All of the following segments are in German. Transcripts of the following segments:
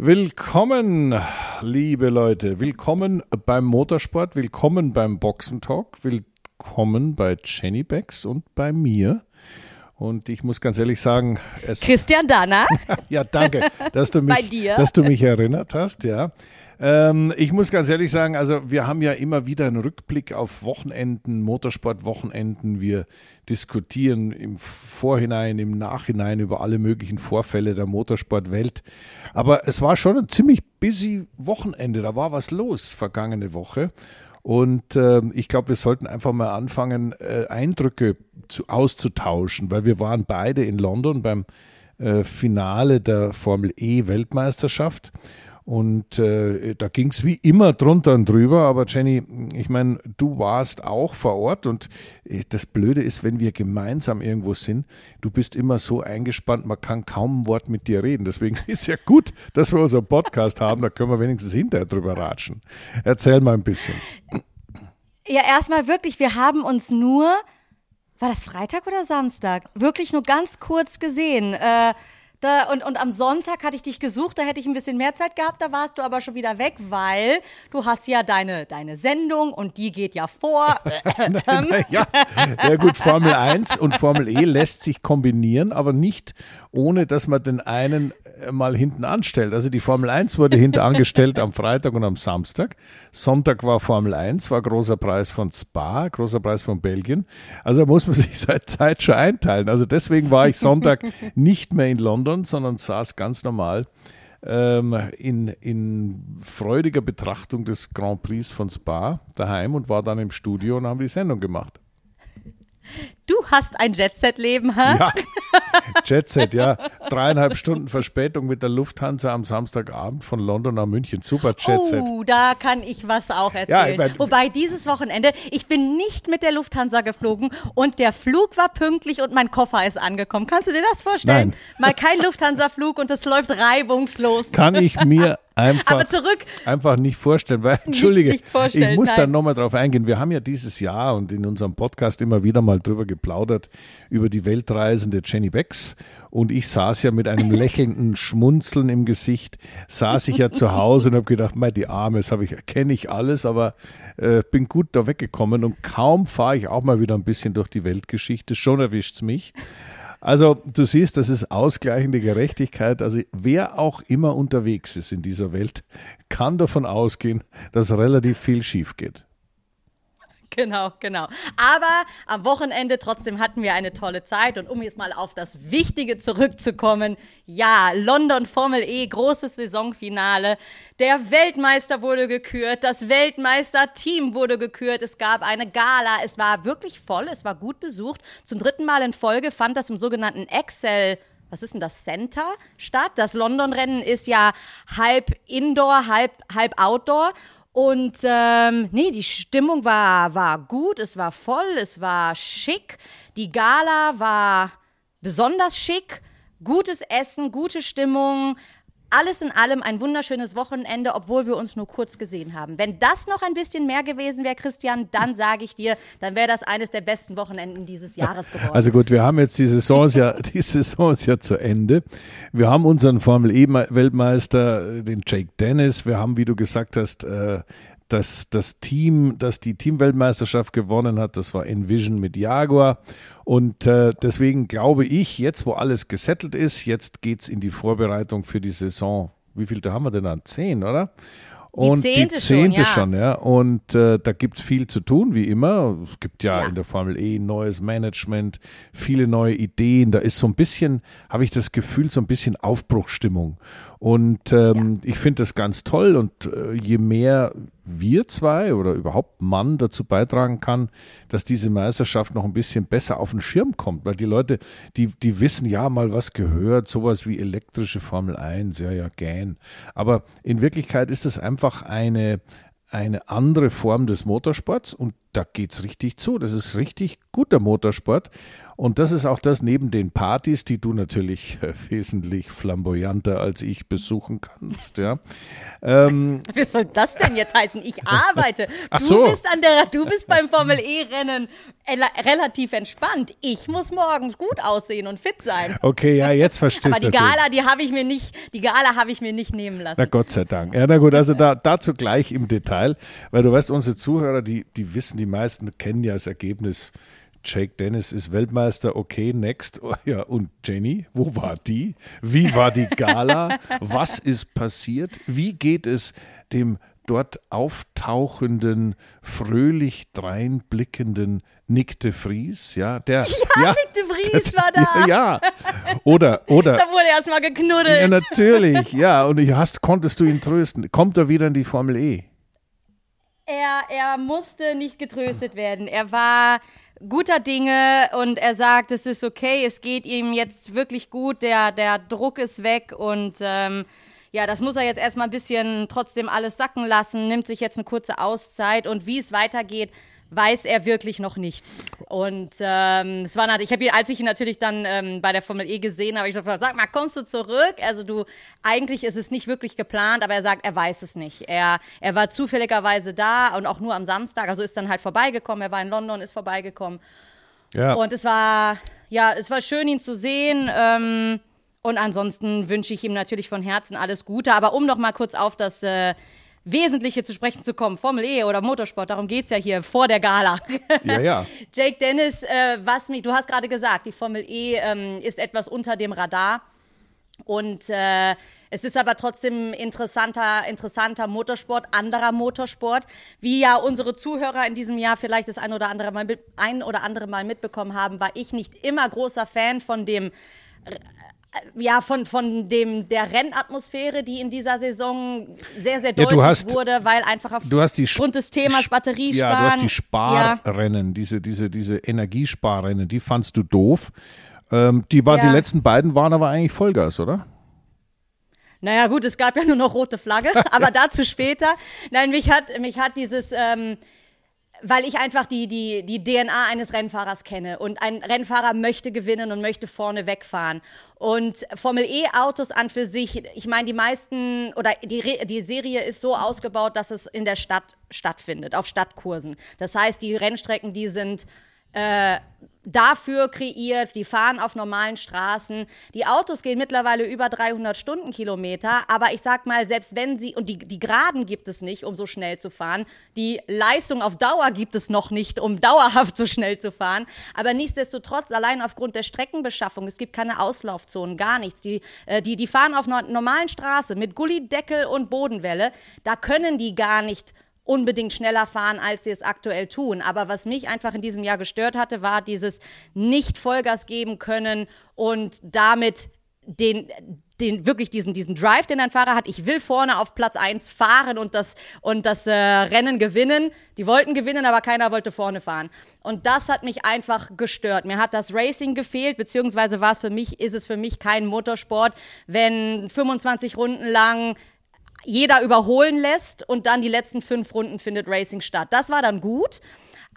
Willkommen, liebe Leute. Willkommen beim Motorsport, willkommen beim Boxentalk, willkommen bei Jenny Becks und bei mir. Und ich muss ganz ehrlich sagen, es Christian Dana. ja, danke, dass du mich, dass du mich erinnert hast, ja. Ähm, ich muss ganz ehrlich sagen, also wir haben ja immer wieder einen Rückblick auf Wochenenden, Motorsportwochenenden. Wir diskutieren im Vorhinein, im Nachhinein über alle möglichen Vorfälle der Motorsportwelt. Aber es war schon ein ziemlich busy Wochenende. Da war was los vergangene Woche. Und äh, ich glaube, wir sollten einfach mal anfangen, äh, Eindrücke zu, auszutauschen, weil wir waren beide in London beim äh, Finale der Formel E Weltmeisterschaft. Und äh, da ging es wie immer drunter und drüber. Aber Jenny, ich meine, du warst auch vor Ort und äh, das Blöde ist, wenn wir gemeinsam irgendwo sind, du bist immer so eingespannt, man kann kaum ein Wort mit dir reden. Deswegen ist ja gut, dass wir unseren Podcast haben, da können wir wenigstens hinterher drüber ratschen. Erzähl mal ein bisschen. Ja, erstmal wirklich, wir haben uns nur, war das Freitag oder Samstag? Wirklich nur ganz kurz gesehen. Äh, da, und, und am Sonntag hatte ich dich gesucht, da hätte ich ein bisschen mehr Zeit gehabt, da warst du aber schon wieder weg, weil du hast ja deine, deine Sendung und die geht ja vor. ja, ja gut, Formel 1 und Formel E lässt sich kombinieren, aber nicht ohne dass man den einen äh, mal hinten anstellt. Also die Formel 1 wurde hinten angestellt am Freitag und am Samstag. Sonntag war Formel 1, war großer Preis von Spa, großer Preis von Belgien. Also da muss man sich seit Zeit schon einteilen. Also deswegen war ich Sonntag nicht mehr in London, sondern saß ganz normal ähm, in, in freudiger Betrachtung des Grand Prix von Spa daheim und war dann im Studio und haben die Sendung gemacht. Du hast ein Jetset-Leben, hä? Ja, Jetset, ja. Dreieinhalb Stunden Verspätung mit der Lufthansa am Samstagabend von London nach München. Super Jetset. Oh, da kann ich was auch erzählen. Ja, ich Wobei dieses Wochenende, ich bin nicht mit der Lufthansa geflogen und der Flug war pünktlich und mein Koffer ist angekommen. Kannst du dir das vorstellen? Nein. Mal kein Lufthansa-Flug und es läuft reibungslos. Kann ich mir einfach, Aber zurück. einfach nicht vorstellen, weil, entschuldige, nicht, nicht ich muss nein. da nochmal drauf eingehen. Wir haben ja dieses Jahr und in unserem Podcast immer wieder mal drüber geplaudert, über die Weltreisende Jenny Becks. Und ich saß ja mit einem lächelnden Schmunzeln im Gesicht, saß ich ja zu Hause und habe gedacht, mei, die Arme, das ich, kenne ich alles, aber äh, bin gut da weggekommen und kaum fahre ich auch mal wieder ein bisschen durch die Weltgeschichte, schon erwischt es mich. Also du siehst, das ist ausgleichende Gerechtigkeit. Also wer auch immer unterwegs ist in dieser Welt, kann davon ausgehen, dass relativ viel schief geht. Genau, genau. Aber am Wochenende trotzdem hatten wir eine tolle Zeit. Und um jetzt mal auf das Wichtige zurückzukommen, ja, London Formel E, großes Saisonfinale. Der Weltmeister wurde gekürt, das Weltmeisterteam wurde gekürt. Es gab eine Gala. Es war wirklich voll, es war gut besucht. Zum dritten Mal in Folge fand das im sogenannten Excel was ist denn das Center statt? Das London-Rennen ist ja halb Indoor, halb, halb Outdoor. Und ähm, nee, die Stimmung war, war gut, es war voll, es war schick. Die Gala war besonders schick. Gutes Essen, gute Stimmung, alles in allem ein wunderschönes Wochenende, obwohl wir uns nur kurz gesehen haben. Wenn das noch ein bisschen mehr gewesen wäre, Christian, dann sage ich dir, dann wäre das eines der besten Wochenenden dieses Jahres geworden. Also gut, wir haben jetzt die Saison ja, die Saison ist ja zu Ende. Wir haben unseren Formel E Weltmeister, den Jake Dennis. Wir haben, wie du gesagt hast, äh, das, das Team, das die Teamweltmeisterschaft gewonnen hat, das war Envision mit Jaguar. Und äh, deswegen glaube ich, jetzt wo alles gesettelt ist, jetzt geht es in die Vorbereitung für die Saison. Wie viel da haben wir denn dann? Zehn, oder? Und die zehnte, die zehnte schon, ja. schon, ja. Und äh, da gibt es viel zu tun, wie immer. Es gibt ja, ja, in der Formel E neues Management, viele neue Ideen. Da ist so ein bisschen, habe ich das Gefühl, so ein bisschen Aufbruchstimmung. Und ähm, ja. ich finde das ganz toll. Und äh, je mehr wir zwei oder überhaupt Mann dazu beitragen kann, dass diese Meisterschaft noch ein bisschen besser auf den Schirm kommt. Weil die Leute, die, die wissen ja mal, was gehört, sowas wie elektrische Formel 1, ja, ja, gern. Aber in Wirklichkeit ist es einfach eine, eine andere Form des Motorsports und da geht's richtig zu. Das ist richtig guter Motorsport. Und das ist auch das neben den Partys, die du natürlich äh, wesentlich flamboyanter als ich besuchen kannst. Ja. Ähm, Was soll das denn jetzt heißen? Ich arbeite. Ach so. Du bist an der, du bist beim Formel E-Rennen relativ entspannt. Ich muss morgens gut aussehen und fit sein. Okay, ja, jetzt verstehe ich. Aber die Gala, die habe ich mir nicht, die Gala habe ich mir nicht nehmen lassen. Na Gott sei Dank. Ja, na gut, also da, dazu gleich im Detail, weil du weißt, unsere Zuhörer, die, die wissen, die meisten kennen ja das Ergebnis Jake Dennis ist Weltmeister, okay, next. Oh, ja, und Jenny, wo war die? Wie war die Gala? Was ist passiert? Wie geht es dem dort auftauchenden, fröhlich dreinblickenden Nick de Vries, ja, der, ja, ja Nick de Vries war da. Ja, ja. Oder, oder. Da wurde erstmal geknuddelt. Ja, natürlich, ja. Und hast, konntest du ihn trösten. Kommt er wieder in die Formel E? Er, er musste nicht getröstet werden. Er war guter Dinge und er sagt, es ist okay, es geht ihm jetzt wirklich gut, der, der Druck ist weg und ähm, ja, das muss er jetzt erstmal ein bisschen trotzdem alles sacken lassen, nimmt sich jetzt eine kurze Auszeit und wie es weitergeht, weiß er wirklich noch nicht. Und ähm, es war natürlich, ich habe als ich ihn natürlich dann ähm, bei der Formel E gesehen habe, ich gesagt, sag mal, kommst du zurück? Also du, eigentlich ist es nicht wirklich geplant, aber er sagt, er weiß es nicht. Er, er war zufälligerweise da und auch nur am Samstag, also ist dann halt vorbeigekommen. Er war in London, ist vorbeigekommen. Ja. Und es war, ja, es war schön, ihn zu sehen. Ähm, und ansonsten wünsche ich ihm natürlich von Herzen alles Gute. Aber um noch mal kurz auf das äh, Wesentliche zu sprechen zu kommen, Formel E oder Motorsport, darum geht es ja hier vor der Gala. Ja, ja. Jake Dennis, äh, was mich, du hast gerade gesagt, die Formel E ähm, ist etwas unter dem Radar. Und äh, es ist aber trotzdem interessanter, interessanter Motorsport, anderer Motorsport, wie ja unsere Zuhörer in diesem Jahr vielleicht das ein oder andere Mal, ein oder andere Mal mitbekommen haben, war ich nicht immer großer Fan von dem ja, von, von dem, der Rennatmosphäre, die in dieser Saison sehr, sehr deutlich ja, hast, wurde, weil einfach aufgrund des Themas Batteriesparen. Ja, du hast die Sparrennen, ja. diese, diese, diese Energiesparrennen, die fandst du doof. Ähm, die, war, ja. die letzten beiden waren aber eigentlich Vollgas, oder? Naja, gut, es gab ja nur noch rote Flagge, aber dazu später. Nein, mich hat, mich hat dieses, ähm, weil ich einfach die, die, die DNA eines Rennfahrers kenne. Und ein Rennfahrer möchte gewinnen und möchte vorne wegfahren. Und Formel E-Autos an für sich, ich meine, die meisten oder die, die Serie ist so ausgebaut, dass es in der Stadt stattfindet, auf Stadtkursen. Das heißt, die Rennstrecken, die sind äh, dafür kreiert. Die fahren auf normalen Straßen. Die Autos gehen mittlerweile über 300 Stundenkilometer. Aber ich sag mal, selbst wenn sie, und die, die Geraden gibt es nicht, um so schnell zu fahren. Die Leistung auf Dauer gibt es noch nicht, um dauerhaft so schnell zu fahren. Aber nichtsdestotrotz, allein aufgrund der Streckenbeschaffung, es gibt keine Auslaufzonen, gar nichts. Die, äh, die, die fahren auf normalen Straße mit Gullideckel und Bodenwelle. Da können die gar nicht unbedingt schneller fahren, als sie es aktuell tun. Aber was mich einfach in diesem Jahr gestört hatte, war dieses nicht Vollgas geben können und damit den, den wirklich diesen, diesen Drive, den ein Fahrer hat. Ich will vorne auf Platz 1 fahren und das, und das äh, Rennen gewinnen. Die wollten gewinnen, aber keiner wollte vorne fahren. Und das hat mich einfach gestört. Mir hat das Racing gefehlt, beziehungsweise war es für mich, ist es für mich kein Motorsport, wenn 25 Runden lang jeder überholen lässt und dann die letzten fünf Runden findet Racing statt. Das war dann gut.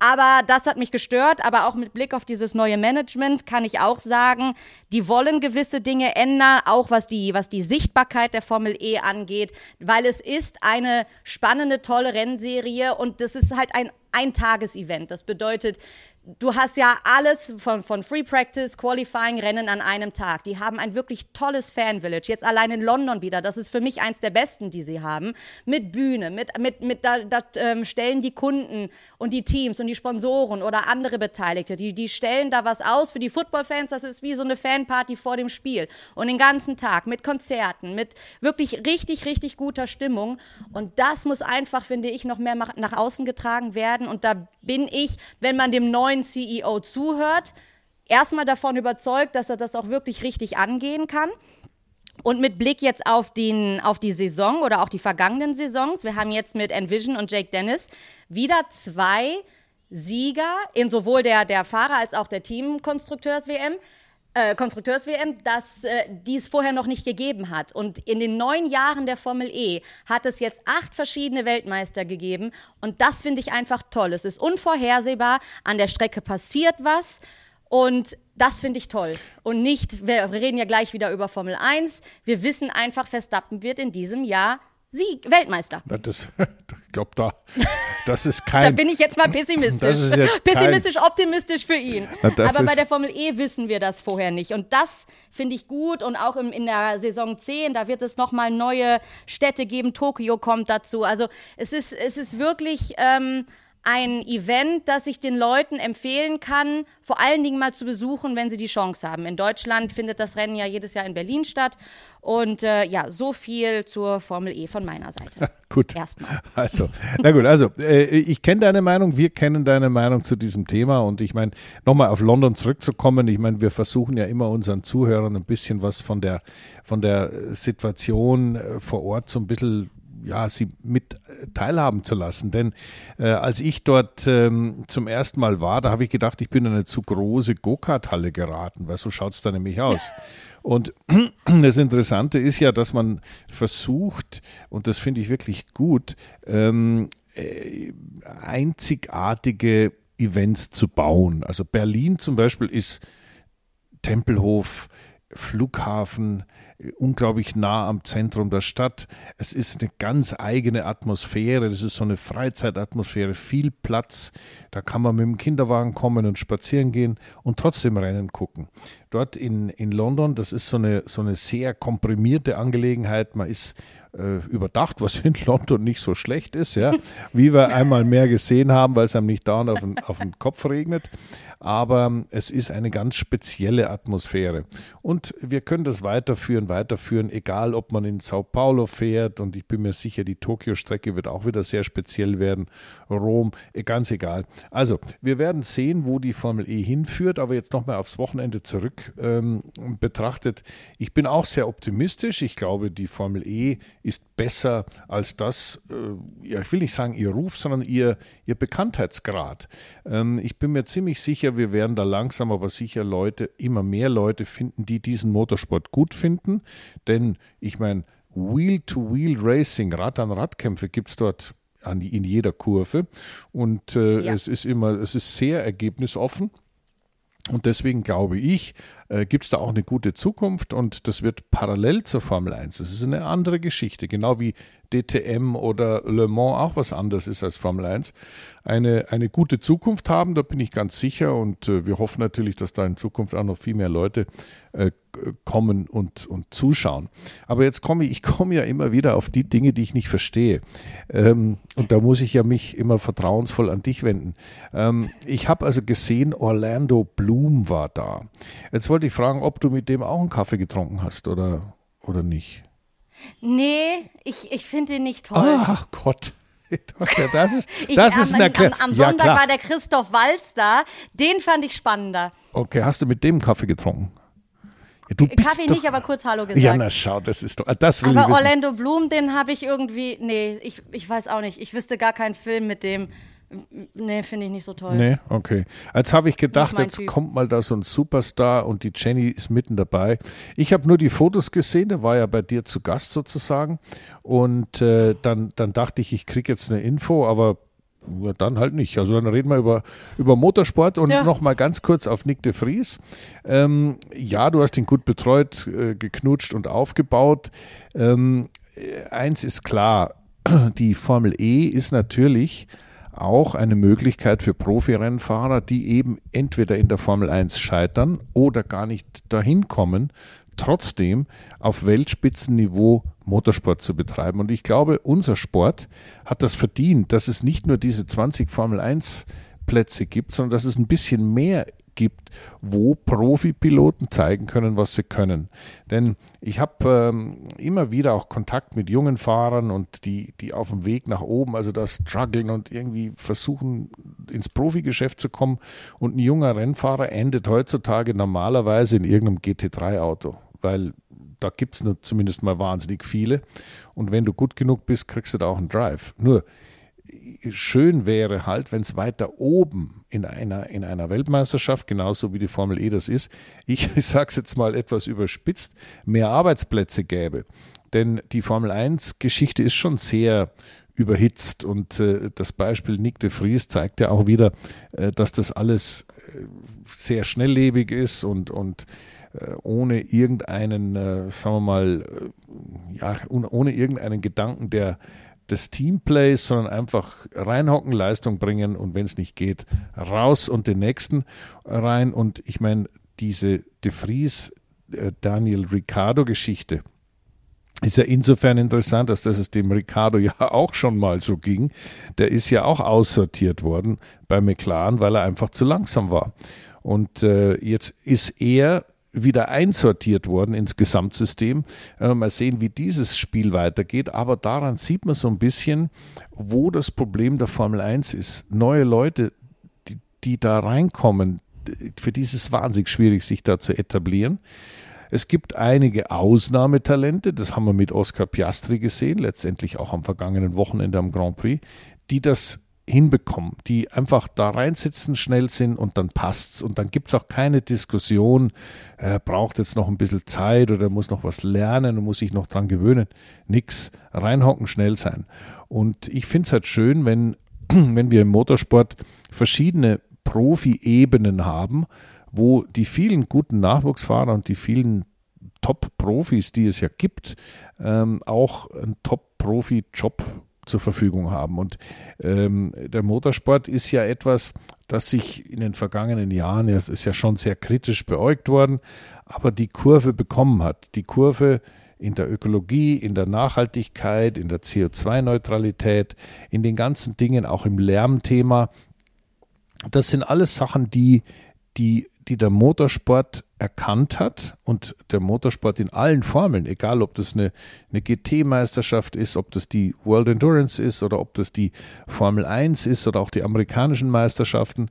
Aber das hat mich gestört. Aber auch mit Blick auf dieses neue Management kann ich auch sagen, die wollen gewisse Dinge ändern, auch was die, was die Sichtbarkeit der Formel E angeht, weil es ist eine spannende, tolle Rennserie und das ist halt ein Eintagesevent. Das bedeutet, Du hast ja alles von, von Free Practice, Qualifying, Rennen an einem Tag. Die haben ein wirklich tolles Fan-Village. Jetzt allein in London wieder. Das ist für mich eins der besten, die sie haben. Mit Bühne, mit, mit, mit da, da ähm, stellen die Kunden und die Teams und die Sponsoren oder andere Beteiligte, die, die stellen da was aus für die Football-Fans. Das ist wie so eine Fanparty vor dem Spiel. Und den ganzen Tag mit Konzerten, mit wirklich richtig, richtig guter Stimmung. Und das muss einfach, finde ich, noch mehr nach außen getragen werden. Und da bin ich, wenn man dem neuen neuen CEO zuhört, erstmal davon überzeugt, dass er das auch wirklich richtig angehen kann. Und mit Blick jetzt auf, den, auf die Saison oder auch die vergangenen Saisons, wir haben jetzt mit Envision und Jake Dennis wieder zwei Sieger in sowohl der, der Fahrer als auch der Teamkonstrukteurs-WM. Äh, Konstrukteurs-WM, dass äh, die es vorher noch nicht gegeben hat. Und in den neun Jahren der Formel E hat es jetzt acht verschiedene Weltmeister gegeben. Und das finde ich einfach toll. Es ist unvorhersehbar. An der Strecke passiert was. Und das finde ich toll. Und nicht, wir reden ja gleich wieder über Formel 1. Wir wissen einfach, Verstappen wird in diesem Jahr Sieg, Weltmeister. Das, ich glaube, da, das ist kein. da bin ich jetzt mal pessimistisch. Jetzt pessimistisch, kein, optimistisch für ihn. Aber bei der Formel E wissen wir das vorher nicht. Und das finde ich gut. Und auch im, in der Saison 10, da wird es nochmal neue Städte geben. Tokio kommt dazu. Also es ist, es ist wirklich. Ähm, ein Event, das ich den Leuten empfehlen kann, vor allen Dingen mal zu besuchen, wenn sie die Chance haben. In Deutschland findet das Rennen ja jedes Jahr in Berlin statt. Und äh, ja, so viel zur Formel E von meiner Seite. Gut. Erstmal. Also, na gut, also äh, ich kenne deine Meinung, wir kennen deine Meinung zu diesem Thema. Und ich meine, nochmal auf London zurückzukommen, ich meine, wir versuchen ja immer unseren Zuhörern ein bisschen was von der, von der Situation äh, vor Ort so ein bisschen ja, sie mit äh, teilhaben zu lassen. Denn äh, als ich dort ähm, zum ersten Mal war, da habe ich gedacht, ich bin in eine zu große Go-Kart-Halle geraten, weil so schaut es da nämlich aus. Und das Interessante ist ja, dass man versucht, und das finde ich wirklich gut, ähm, äh, einzigartige Events zu bauen. Also Berlin zum Beispiel ist Tempelhof, Flughafen, unglaublich nah am Zentrum der Stadt. Es ist eine ganz eigene Atmosphäre. Das ist so eine Freizeitatmosphäre, viel Platz. Da kann man mit dem Kinderwagen kommen und spazieren gehen und trotzdem Rennen gucken. Dort in, in London, das ist so eine, so eine sehr komprimierte Angelegenheit. Man ist äh, überdacht, was in London nicht so schlecht ist, ja, wie wir einmal mehr gesehen haben, weil es einem nicht dauernd auf den, auf den Kopf regnet aber es ist eine ganz spezielle Atmosphäre. Und wir können das weiterführen, weiterführen, egal ob man in Sao Paulo fährt und ich bin mir sicher, die Tokio-Strecke wird auch wieder sehr speziell werden, Rom, eh, ganz egal. Also, wir werden sehen, wo die Formel E hinführt, aber jetzt nochmal aufs Wochenende zurück ähm, betrachtet. Ich bin auch sehr optimistisch. Ich glaube, die Formel E ist besser als das, äh, ja, ich will nicht sagen ihr Ruf, sondern ihr, ihr Bekanntheitsgrad. Ähm, ich bin mir ziemlich sicher, wir werden da langsam aber sicher Leute, immer mehr Leute finden, die diesen Motorsport gut finden. Denn ich meine, Wheel-to-Wheel-Racing, Rad-an-Rad-Kämpfe gibt es dort an, in jeder Kurve. Und äh, ja. es ist immer, es ist sehr ergebnisoffen. Und deswegen glaube ich, äh, gibt es da auch eine gute Zukunft und das wird parallel zur Formel 1. Das ist eine andere Geschichte, genau wie DTM oder Le Mans auch was anderes ist als Formel 1, eine, eine gute Zukunft haben, da bin ich ganz sicher und äh, wir hoffen natürlich, dass da in Zukunft auch noch viel mehr Leute äh, kommen und, und zuschauen. Aber jetzt komme ich, ich komme ja immer wieder auf die Dinge, die ich nicht verstehe. Ähm, und da muss ich ja mich immer vertrauensvoll an dich wenden. Ähm, ich habe also gesehen, Orlando Bloom war da. Jetzt wollte ich fragen, ob du mit dem auch einen Kaffee getrunken hast oder, oder nicht. Nee, ich, ich finde ihn nicht toll. Ach Gott. Das ist, das ich, ist eine Erklärung. Am, am Sonntag ja, war der Christoph Walz da. Den fand ich spannender. Okay, hast du mit dem Kaffee getrunken? Du bist Kaffee doch, nicht, aber kurz Hallo gesagt. Ja, na schau, das ist doch, das will Aber Orlando Bloom, den habe ich irgendwie, nee, ich, ich weiß auch nicht. Ich wüsste gar keinen Film mit dem. Nee, finde ich nicht so toll. Nee, okay. Jetzt habe ich gedacht, jetzt typ. kommt mal da so ein Superstar und die Jenny ist mitten dabei. Ich habe nur die Fotos gesehen, der war ja bei dir zu Gast sozusagen. Und äh, dann, dann dachte ich, ich kriege jetzt eine Info, aber ja, dann halt nicht. Also dann reden wir über, über Motorsport und ja. noch mal ganz kurz auf Nick de Vries. Ähm, ja, du hast ihn gut betreut, äh, geknutscht und aufgebaut. Ähm, eins ist klar, die Formel E ist natürlich auch eine Möglichkeit für Profirennfahrer, die eben entweder in der Formel 1 scheitern oder gar nicht dahin kommen, trotzdem auf Weltspitzenniveau Motorsport zu betreiben. Und ich glaube, unser Sport hat das verdient, dass es nicht nur diese 20 Formel 1 Plätze gibt, sondern dass es ein bisschen mehr gibt, wo Profipiloten zeigen können, was sie können. Denn ich habe ähm, immer wieder auch Kontakt mit jungen Fahrern und die, die auf dem Weg nach oben, also da strugglen und irgendwie versuchen, ins Profigeschäft zu kommen. Und ein junger Rennfahrer endet heutzutage normalerweise in irgendeinem GT3-Auto, weil da gibt es zumindest mal wahnsinnig viele. Und wenn du gut genug bist, kriegst du da auch einen Drive. Nur schön wäre halt, wenn es weiter oben in einer, in einer Weltmeisterschaft, genauso wie die Formel E das ist, ich, sage es jetzt mal etwas überspitzt, mehr Arbeitsplätze gäbe. Denn die Formel 1-Geschichte ist schon sehr überhitzt und äh, das Beispiel Nick de Vries zeigt ja auch wieder, äh, dass das alles äh, sehr schnelllebig ist und, und äh, ohne irgendeinen, äh, sagen wir mal, äh, ja, ohne irgendeinen Gedanken der, des Teamplays, sondern einfach reinhocken, Leistung bringen und wenn es nicht geht, raus und den nächsten rein. Und ich meine, diese De Vries, Daniel Ricciardo Geschichte, ist ja insofern interessant, dass das es dem Ricciardo ja auch schon mal so ging. Der ist ja auch aussortiert worden bei McLaren, weil er einfach zu langsam war. Und äh, jetzt ist er wieder einsortiert worden ins Gesamtsystem. Äh, mal sehen, wie dieses Spiel weitergeht. Aber daran sieht man so ein bisschen, wo das Problem der Formel 1 ist. Neue Leute, die, die da reinkommen, für die ist es wahnsinnig schwierig, sich da zu etablieren. Es gibt einige Ausnahmetalente, das haben wir mit Oscar Piastri gesehen, letztendlich auch am vergangenen Wochenende am Grand Prix, die das hinbekommen, die einfach da reinsitzen, schnell sind und dann passt's. Und dann gibt es auch keine Diskussion, er braucht jetzt noch ein bisschen Zeit oder muss noch was lernen und muss sich noch dran gewöhnen. Nix, reinhocken, schnell sein. Und ich finde es halt schön, wenn, wenn wir im Motorsport verschiedene Profi-Ebenen haben, wo die vielen guten Nachwuchsfahrer und die vielen Top-Profis, die es ja gibt, ähm, auch einen Top-Profi-Job zur Verfügung haben. Und ähm, der Motorsport ist ja etwas, das sich in den vergangenen Jahren, es ist ja schon sehr kritisch beäugt worden, aber die Kurve bekommen hat. Die Kurve in der Ökologie, in der Nachhaltigkeit, in der CO2-Neutralität, in den ganzen Dingen, auch im Lärmthema. Das sind alles Sachen, die, die die der Motorsport erkannt hat und der Motorsport in allen Formeln, egal ob das eine, eine GT-Meisterschaft ist, ob das die World Endurance ist oder ob das die Formel 1 ist oder auch die amerikanischen Meisterschaften,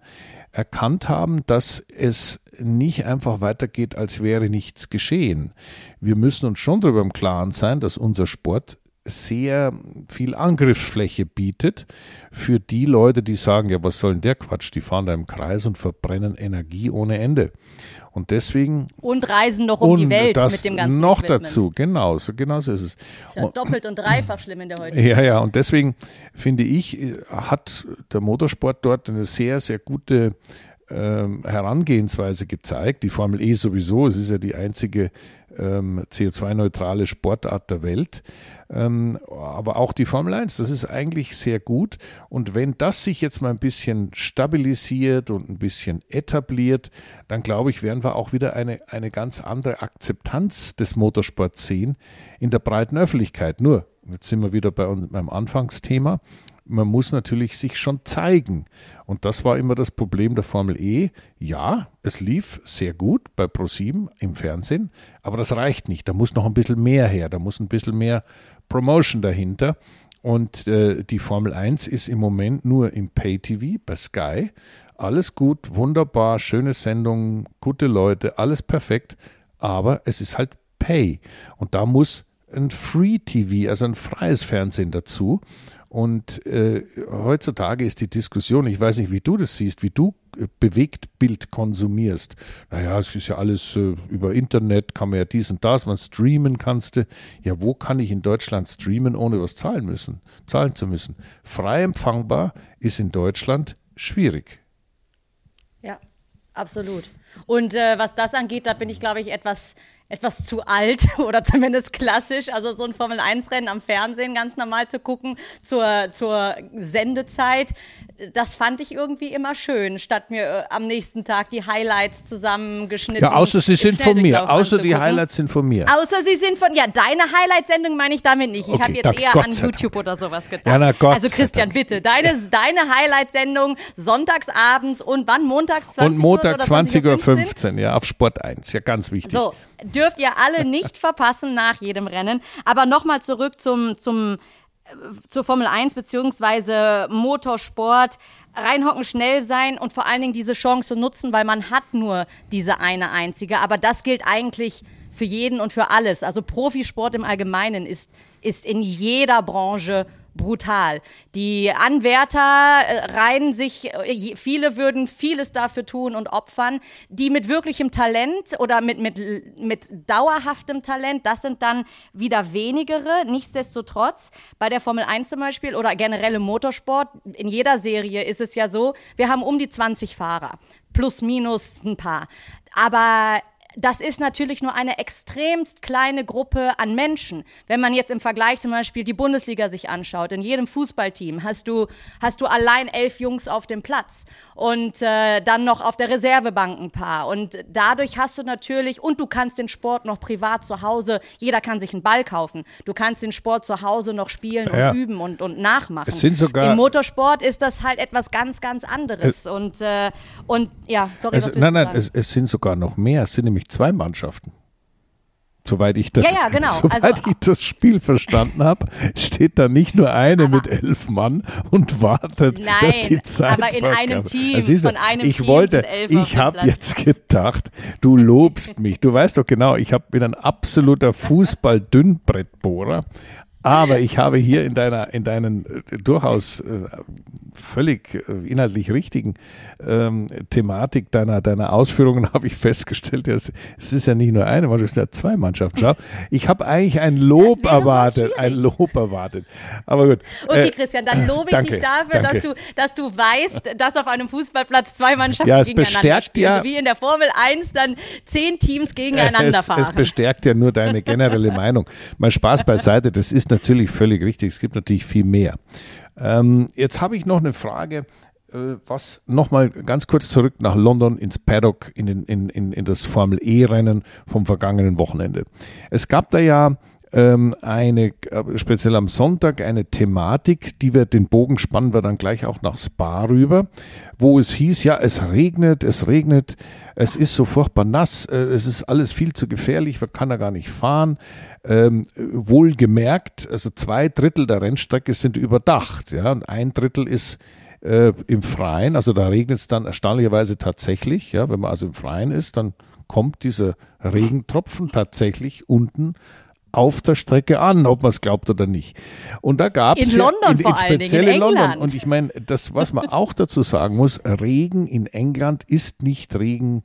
erkannt haben, dass es nicht einfach weitergeht, als wäre nichts geschehen. Wir müssen uns schon darüber im Klaren sein, dass unser Sport sehr viel Angriffsfläche bietet für die Leute, die sagen, ja, was soll denn der Quatsch? Die fahren da im Kreis und verbrennen Energie ohne Ende. Und deswegen. Und reisen noch um die Welt mit dem ganzen Noch Equipment. dazu, genau, so, genau so ist es. Ja doppelt und dreifach schlimm in der heutigen Ja, ja, und deswegen finde ich, hat der Motorsport dort eine sehr, sehr gute ähm, Herangehensweise gezeigt. Die Formel E sowieso, es ist ja die einzige ähm, CO2-neutrale Sportart der Welt. Ähm, aber auch die Formel 1, das ist eigentlich sehr gut. Und wenn das sich jetzt mal ein bisschen stabilisiert und ein bisschen etabliert, dann glaube ich, werden wir auch wieder eine, eine ganz andere Akzeptanz des Motorsports sehen in der breiten Öffentlichkeit. Nur, jetzt sind wir wieder bei meinem Anfangsthema man muss natürlich sich schon zeigen. Und das war immer das Problem der Formel E. Ja, es lief sehr gut bei ProSieben im Fernsehen, aber das reicht nicht. Da muss noch ein bisschen mehr her, da muss ein bisschen mehr Promotion dahinter. Und äh, die Formel 1 ist im Moment nur im Pay-TV bei Sky. Alles gut, wunderbar, schöne Sendung, gute Leute, alles perfekt, aber es ist halt Pay. Und da muss ein Free-TV, also ein freies Fernsehen dazu. Und äh, heutzutage ist die Diskussion, ich weiß nicht, wie du das siehst, wie du äh, Bewegtbild konsumierst. Naja, es ist ja alles äh, über Internet, kann man ja dies und das, man streamen kannst. Ja, wo kann ich in Deutschland streamen, ohne was zahlen müssen, zahlen zu müssen? Frei empfangbar ist in Deutschland schwierig. Ja, absolut. Und äh, was das angeht, da bin ich, glaube ich, etwas etwas zu alt oder zumindest klassisch, also so ein Formel-1-Rennen am Fernsehen ganz normal zu gucken zur, zur Sendezeit das fand ich irgendwie immer schön, statt mir äh, am nächsten Tag die Highlights zusammengeschnitten. Ja, außer sie sind von mir. Außer die Highlights sind von mir. Außer sie sind von, ja, deine Highlight-Sendung meine ich damit nicht. Ich okay, habe jetzt eher Gott an YouTube oder sowas gedacht. Ja, na Gott also Christian, bitte, deine, deine Highlight-Sendung sonntagsabends und wann? Montags 20 Und Montag 20.15 Uhr, ja, auf Sport 1. Ja, ganz wichtig. So, dürft ihr alle nicht verpassen nach jedem Rennen. Aber nochmal zurück zum, zum zur Formel 1 beziehungsweise Motorsport reinhocken, schnell sein und vor allen Dingen diese Chance nutzen, weil man hat nur diese eine einzige. Aber das gilt eigentlich für jeden und für alles. Also Profisport im Allgemeinen ist, ist in jeder Branche brutal. Die Anwärter äh, reihen sich, äh, viele würden vieles dafür tun und opfern. Die mit wirklichem Talent oder mit, mit, mit dauerhaftem Talent, das sind dann wieder wenigere. Nichtsdestotrotz, bei der Formel 1 zum Beispiel oder generell im Motorsport, in jeder Serie ist es ja so, wir haben um die 20 Fahrer. Plus, minus ein paar. Aber das ist natürlich nur eine extremst kleine Gruppe an Menschen. Wenn man jetzt im Vergleich zum Beispiel die Bundesliga sich anschaut, in jedem Fußballteam hast du, hast du allein elf Jungs auf dem Platz und äh, dann noch auf der Reservebank ein paar. Und dadurch hast du natürlich, und du kannst den Sport noch privat zu Hause, jeder kann sich einen Ball kaufen. Du kannst den Sport zu Hause noch spielen Ja. und üben und, und nachmachen. Es sind sogar- Im Motorsport ist das halt etwas ganz, ganz anderes. und, äh, und ja, sorry, Es, was nein, nein, es, es sind sogar noch mehr. Es sind nämlich zwei Mannschaften. Soweit ich das, Ja, ja, genau. soweit Also- ich das Spiel verstanden habe, steht da nicht nur eine mit elf Mann und wartet, Nein, dass die Zeit aber in einem Team, Das siehst du, von einem ich Team wollte, sind elf auf ich habe jetzt gedacht, du lobst mich. Du weißt doch genau, ich hab, bin ein absoluter Fußball-Dünnbrettbohrer. Aber ich habe hier in deiner, in deinen äh, durchaus äh, völlig äh, inhaltlich richtigen ähm, Thematik deiner, deiner Ausführungen habe ich festgestellt, ja, es, ist ja nicht nur eine Mannschaft, es sind ja zwei Mannschaften. Schau, ich habe eigentlich ein Lob erwartet, ein. Lob erwartet. Aber gut. Okay, Äh, Christian, dann lobe ich danke, dich dafür, danke. dass du, dass du weißt, dass auf einem Fußballplatz zwei Mannschaften Ja, es gegeneinander bestärkt spielen. ja- So wie in der Formel 1 dann zehn Teams gegeneinander es, fahren. es bestärkt ja nur deine generelle Meinung. Mal Spaß beiseite, das ist natürlich völlig richtig. Es gibt natürlich viel mehr. Ähm, jetzt habe ich noch eine Frage, äh, was nochmal ganz kurz zurück nach London ins Paddock, in, den, in, in, in das Formel E-Rennen vom vergangenen Wochenende. Es gab da ja ähm, eine, äh, speziell am Sonntag, eine Thematik, die wir, den Bogen spannen wir dann gleich auch nach Spa rüber, wo es hieß, ja, es regnet, es regnet, es ist so furchtbar nass, äh, es ist alles viel zu gefährlich, man kann da gar nicht fahren. Ähm, wohlgemerkt, also zwei Drittel der Rennstrecke sind überdacht, ja, und ein Drittel ist äh, im Freien, also da regnet es dann erstaunlicherweise tatsächlich, ja, wenn man also im Freien ist, dann kommt dieser Regentropfen tatsächlich unten auf der Strecke an, ob man es glaubt oder nicht. Und da gab es In London vor allen Dingen, speziell in in London. England. Und ich meine, das, was man auch dazu sagen muss, Regen in England ist nicht Regen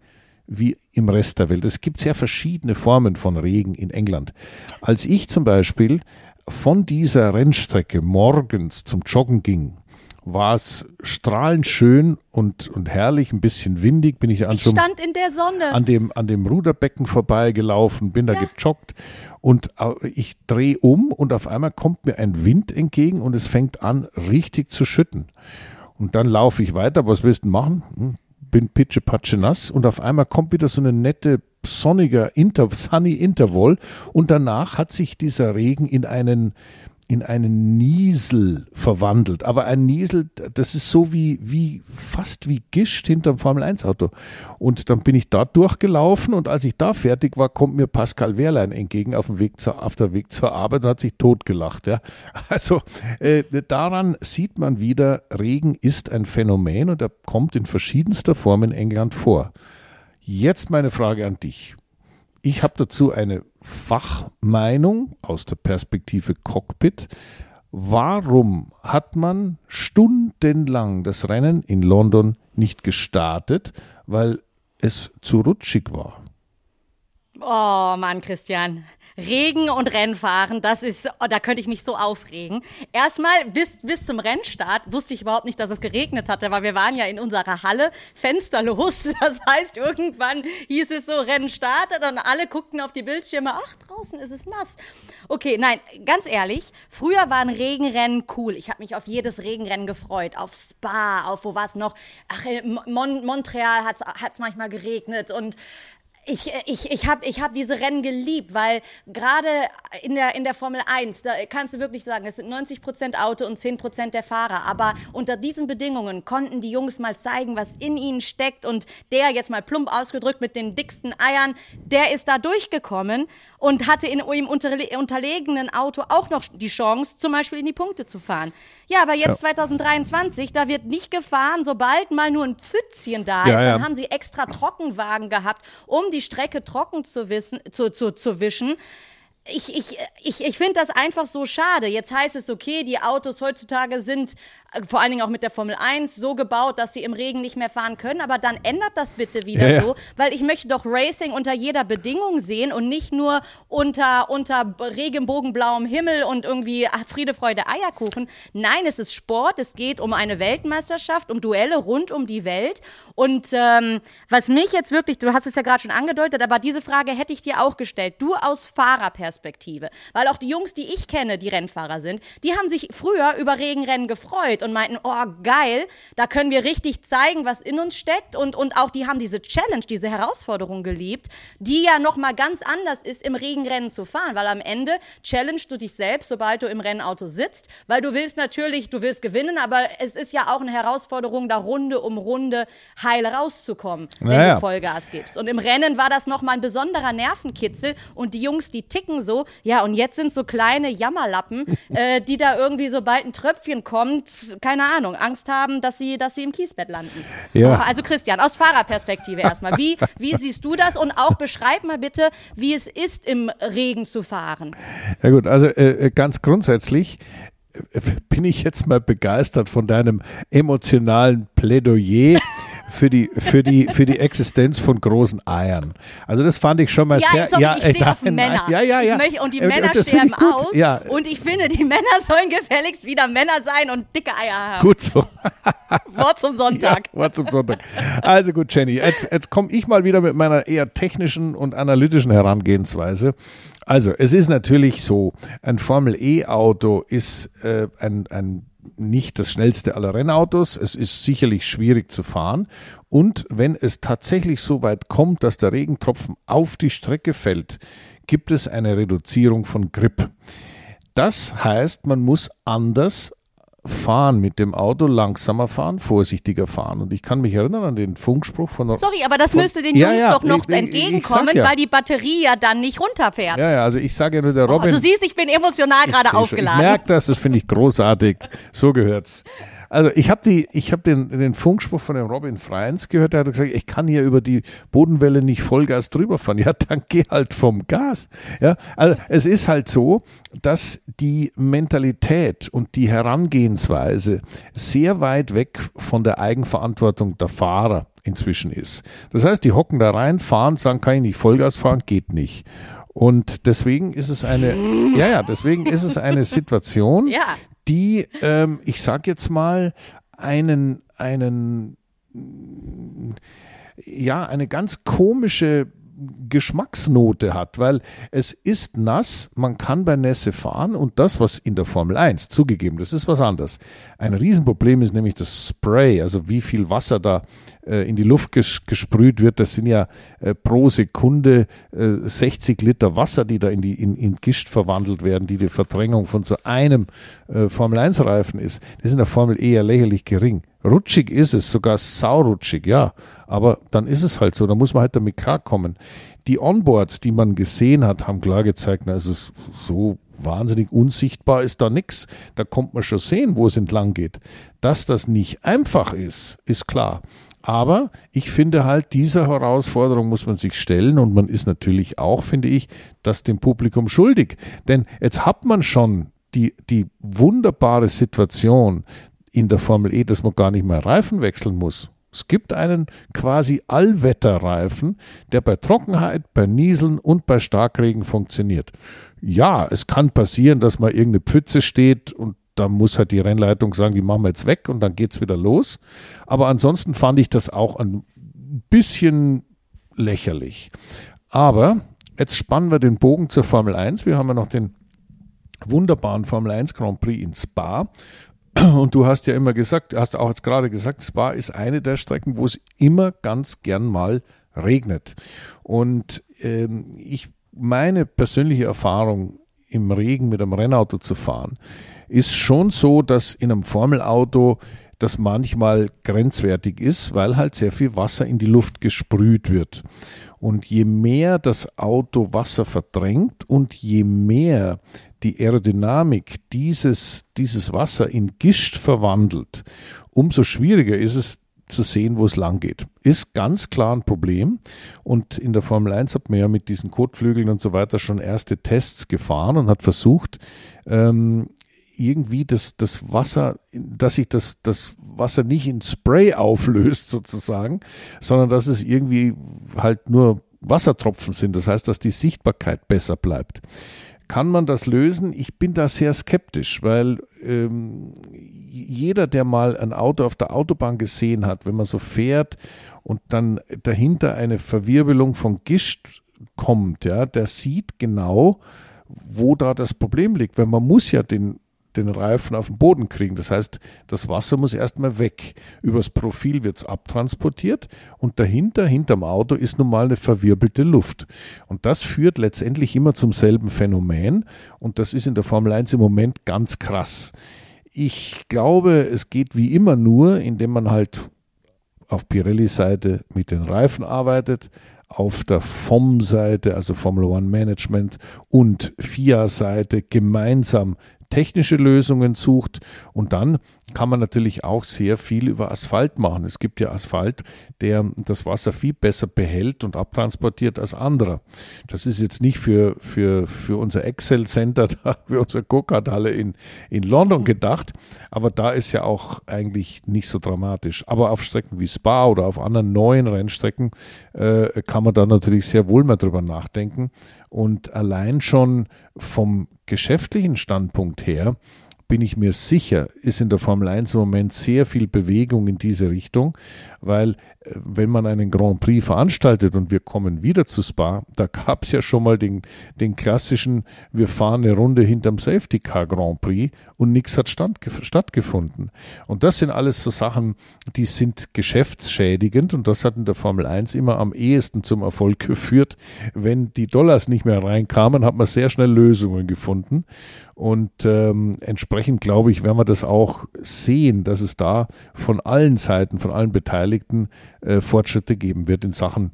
wie im Rest der Welt. Es gibt sehr verschiedene Formen von Regen in England. Als ich zum Beispiel von dieser Rennstrecke morgens zum Joggen ging, war es strahlend schön und, und herrlich, ein bisschen windig, bin ich an ich so stand in der Sonne. an dem, an dem Ruderbecken vorbeigelaufen, bin da Ja. gejoggt und ich drehe um und auf einmal kommt mir ein Wind entgegen und es fängt an, richtig zu schütten. Und dann laufe ich weiter, was willst du machen? Hm, Bin pitschepatsche nass und auf einmal kommt wieder so eine nette, sonniger Inter, sunny Interval und danach hat sich dieser Regen in einen, in einen Niesel verwandelt. Aber ein Niesel, das ist so wie, wie, fast wie Gischt hinterm Formel-1-Auto. Und dann bin ich da durchgelaufen und als ich da fertig war, kommt mir Pascal Wehrlein entgegen auf dem Weg zur, auf der Weg zur Arbeit und hat sich totgelacht. Ja. Also äh, daran sieht man wieder, Regen ist ein Phänomen und er kommt in verschiedenster Form in England vor. Jetzt meine Frage an dich. Ich habe dazu eine Fachmeinung aus der Perspektive Cockpit. Warum hat man stundenlang das Rennen in London nicht gestartet? Weil es zu rutschig war. Oh Mann, Christian. Regen und Rennfahren, das ist, da könnte ich mich so aufregen. Erstmal, bis, bis zum Rennstart wusste ich überhaupt nicht, dass es geregnet hatte, weil wir waren ja in unserer Halle fensterlos. Das heißt, irgendwann hieß es so, Rennen startet und alle guckten auf die Bildschirme, ach, draußen ist es nass. Okay, nein, ganz ehrlich, früher waren Regenrennen cool. Ich habe mich auf jedes Regenrennen gefreut. Auf Spa, auf wo war es noch? Ach, in Mon Montreal hat es manchmal geregnet und ich, ich, ich habe ich hab diese Rennen geliebt, weil gerade in der, in der Formel 1, da kannst du wirklich sagen, es sind 90 Prozent Auto und 10 Prozent der Fahrer. Aber unter diesen Bedingungen konnten die Jungs mal zeigen, was in ihnen steckt. Und der, jetzt mal plump ausgedrückt, mit den dicksten Eiern, der ist da durchgekommen und hatte in unterle unterlegenen Auto auch noch die Chance, zum Beispiel in die Punkte zu fahren. Ja, aber jetzt Ja. 2023, da wird nicht gefahren, sobald mal nur ein Pfützchen da Ja, ist, ja. dann haben sie extra Trockenwagen gehabt, um die Strecke trocken zu, wissen, zu, zu, zu wischen. ich, ich, ich, ich finde das einfach so schade. Jetzt heißt es, okay, die Autos heutzutage sind vor allen Dingen auch mit der Formel 1 so gebaut, dass sie im Regen nicht mehr fahren können. Aber dann ändert das bitte wieder Ja, ja. so, weil ich möchte doch Racing unter jeder Bedingung sehen und nicht nur unter, unter regenbogenblauem Himmel und irgendwie ach, Friede, Freude, Eierkuchen. Nein, es ist Sport. Es geht um eine Weltmeisterschaft, um Duelle rund um die Welt. Und ähm, was mich jetzt wirklich, du hast es ja gerade schon angedeutet, aber diese Frage hätte ich dir auch gestellt. Du aus Fahrerperspektive. Weil auch die Jungs, die ich kenne, die Rennfahrer sind, die haben sich früher über Regenrennen gefreut und meinten, oh geil, da können wir richtig zeigen, was in uns steckt. Und, und auch die haben diese Challenge, diese Herausforderung geliebt, die ja nochmal ganz anders ist, im Regenrennen zu fahren. Weil am Ende challengest du dich selbst, sobald du im Rennauto sitzt, weil du willst natürlich, du willst gewinnen, aber es ist ja auch eine Herausforderung, da Runde um Runde heil rauszukommen, wenn Naja. du Vollgas gibst. Und im Rennen war das nochmal ein besonderer Nervenkitzel und die Jungs, die ticken so, ja, und jetzt sind so kleine Jammerlappen, äh, die da irgendwie, sobald ein Tröpfchen kommt, keine Ahnung, Angst haben, dass sie, dass sie im Kiesbett landen. Ja. Also Christian, aus Fahrerperspektive erstmal, wie, wie siehst du das und auch beschreib mal bitte, wie es ist, im Regen zu fahren. Ja gut, also äh, ganz grundsätzlich äh, bin ich jetzt mal begeistert von deinem emotionalen Plädoyer für die, für die, für die Existenz von großen Eiern. Also das fand ich schon mal Ja, sehr. sorry, ja, ich stehe äh, auf nein, Männer. Ja, ja, ja. Möchte, und die Äh, Männer finde sterben aus. Ja, Und ich finde, die Männer sollen gefälligst wieder Männer sein und dicke Eier haben. gut so. Wort zum Sonntag. Ja, war zum Sonntag. Also gut, Jenny, jetzt, jetzt komme ich mal wieder mit meiner eher technischen und analytischen Herangehensweise. Also, es ist natürlich so, ein Formel-E-Auto ist äh, ein, ein nicht das schnellste aller Rennautos. Es ist sicherlich schwierig zu fahren. Und wenn es tatsächlich so weit kommt, dass der Regentropfen auf die Strecke fällt, gibt es eine Reduzierung von Grip. Das heißt, man muss anders fahren mit dem Auto, langsamer fahren, vorsichtiger fahren. Und ich kann mich erinnern an den Funkspruch von Sorry, aber das Von- müsste den Ja, Jungs ja, doch noch ich- entgegenkommen, ja. weil die Batterie ja dann nicht runterfährt. Ja, ja, also ich sage ja nur, der Oh, Robin. du siehst, ich bin emotional gerade schon. aufgeladen. Ich merke das, das finde ich großartig. So gehört's. Also ich habe die, ich habe den, den Funkspruch von dem Robin Freins gehört, der hat gesagt, ich kann hier über die Bodenwelle nicht Vollgas drüber fahren. Ja, dann geh halt vom Gas. Ja, also es ist halt so, dass die Mentalität und die Herangehensweise sehr weit weg von der Eigenverantwortung der Fahrer inzwischen ist. Das heißt, die hocken da rein, fahren, sagen, kann ich nicht Vollgas fahren, geht nicht. Und deswegen ist es eine, ja, ja, deswegen ist es eine Situation, Ja. Die, ähm, ich sag jetzt mal, einen, einen, ja, eine ganz komische Geschmacksnote hat, weil es ist nass, man kann bei Nässe fahren und das, was in der Formel 1 zugegeben, das ist was anderes. Ein Riesenproblem ist nämlich das Spray, also wie viel Wasser da in die Luft ges gesprüht wird. Das sind ja äh, pro Sekunde äh, 60 Liter Wasser, die da in, die, in, in Gischt verwandelt werden, die die Verdrängung von so einem äh, Formel 1 Reifen ist. Das ist in der Formel eher lächerlich gering. Rutschig ist es, sogar saurutschig, ja. Aber dann ist es halt so, da muss man halt damit klarkommen. Die Onboards, die man gesehen hat, haben klar gezeigt, na, es ist so wahnsinnig unsichtbar ist da nichts. Da kommt man schon sehen, wo es entlang geht. Dass das nicht einfach ist, ist klar. Aber ich finde halt, dieser Herausforderung muss man sich stellen und man ist natürlich auch, finde ich, das dem Publikum schuldig. Denn jetzt hat man schon die, die wunderbare Situation in der Formel E, dass man gar nicht mehr Reifen wechseln muss. Es gibt einen quasi Allwetterreifen, der bei Trockenheit, bei Nieseln und bei Starkregen funktioniert. Ja, es kann passieren, dass mal irgendeine Pfütze steht und da muss halt die Rennleitung sagen, die machen wir jetzt weg und dann geht's wieder los. Aber ansonsten fand ich das auch ein bisschen lächerlich. Aber jetzt spannen wir den Bogen zur Formel 1. Wir haben ja noch den wunderbaren Formel 1 Grand Prix in Spa. Und du hast ja immer gesagt, hast auch jetzt gerade gesagt, Spa ist eine der Strecken, wo es immer ganz gern mal regnet. Und ähm, ich, meine persönliche Erfahrung im Regen mit einem Rennauto zu fahren, ist schon so, dass in einem Formelauto das manchmal grenzwertig ist, weil halt sehr viel Wasser in die Luft gesprüht wird. Und je mehr das Auto Wasser verdrängt und je mehr die Aerodynamik dieses, dieses Wasser in Gischt verwandelt, umso schwieriger ist es, zu sehen, wo es lang geht. Ist ganz klar ein Problem. Und in der Formel 1 hat man ja mit diesen Kotflügeln und so weiter schon erste Tests gefahren und hat versucht, ähm, irgendwie das, das Wasser, dass sich das, das Wasser nicht in Spray auflöst sozusagen, sondern dass es irgendwie halt nur Wassertropfen sind. Das heißt, dass die Sichtbarkeit besser bleibt. Kann man das lösen? Ich bin da sehr skeptisch, weil ähm, jeder, der mal ein Auto auf der Autobahn gesehen hat, wenn man so fährt und dann dahinter eine Verwirbelung von Gischt kommt, ja, der sieht genau, wo da das Problem liegt, weil man muss ja den den Reifen auf den Boden kriegen. Das heißt, das Wasser muss erstmal weg. Übers Profil wird es abtransportiert und dahinter, hinterm Auto, ist nun mal eine verwirbelte Luft. Und das führt letztendlich immer zum selben Phänomen und das ist in der Formel 1 im Moment ganz krass. Ich glaube, es geht wie immer nur, indem man halt auf Pirellis Seite mit den Reifen arbeitet, auf der FOM-Seite, also Formel One Management und FIA-Seite gemeinsam technische Lösungen sucht. Und dann kann man natürlich auch sehr viel über Asphalt machen. Es gibt ja Asphalt, der das Wasser viel besser behält und abtransportiert als anderer. Das ist jetzt nicht für, für, für unser Excel-Center, für unsere Go-Kart-Halle in, in London gedacht, aber da ist ja auch eigentlich nicht so dramatisch. Aber auf Strecken wie Spa oder auf anderen neuen Rennstrecken äh, kann man da natürlich sehr wohl mal drüber nachdenken. Und allein schon vom geschäftlichen Standpunkt her bin ich mir sicher, ist in der Formel 1 im Moment sehr viel Bewegung in diese Richtung, weil wenn man einen Grand Prix veranstaltet und wir kommen wieder zu Spa, da gab es ja schon mal den, den klassischen, wir fahren eine Runde hinterm Safety Car Grand Prix und nichts hat stand, stattgefunden. Und das sind alles so Sachen, die sind geschäftsschädigend und das hat in der Formel 1 immer am ehesten zum Erfolg geführt. Wenn die Dollars nicht mehr reinkamen, hat man sehr schnell Lösungen gefunden. Und ähm, entsprechend glaube ich, werden wir das auch sehen, dass es da von allen Seiten, von allen Beteiligten äh, Fortschritte geben wird in Sachen,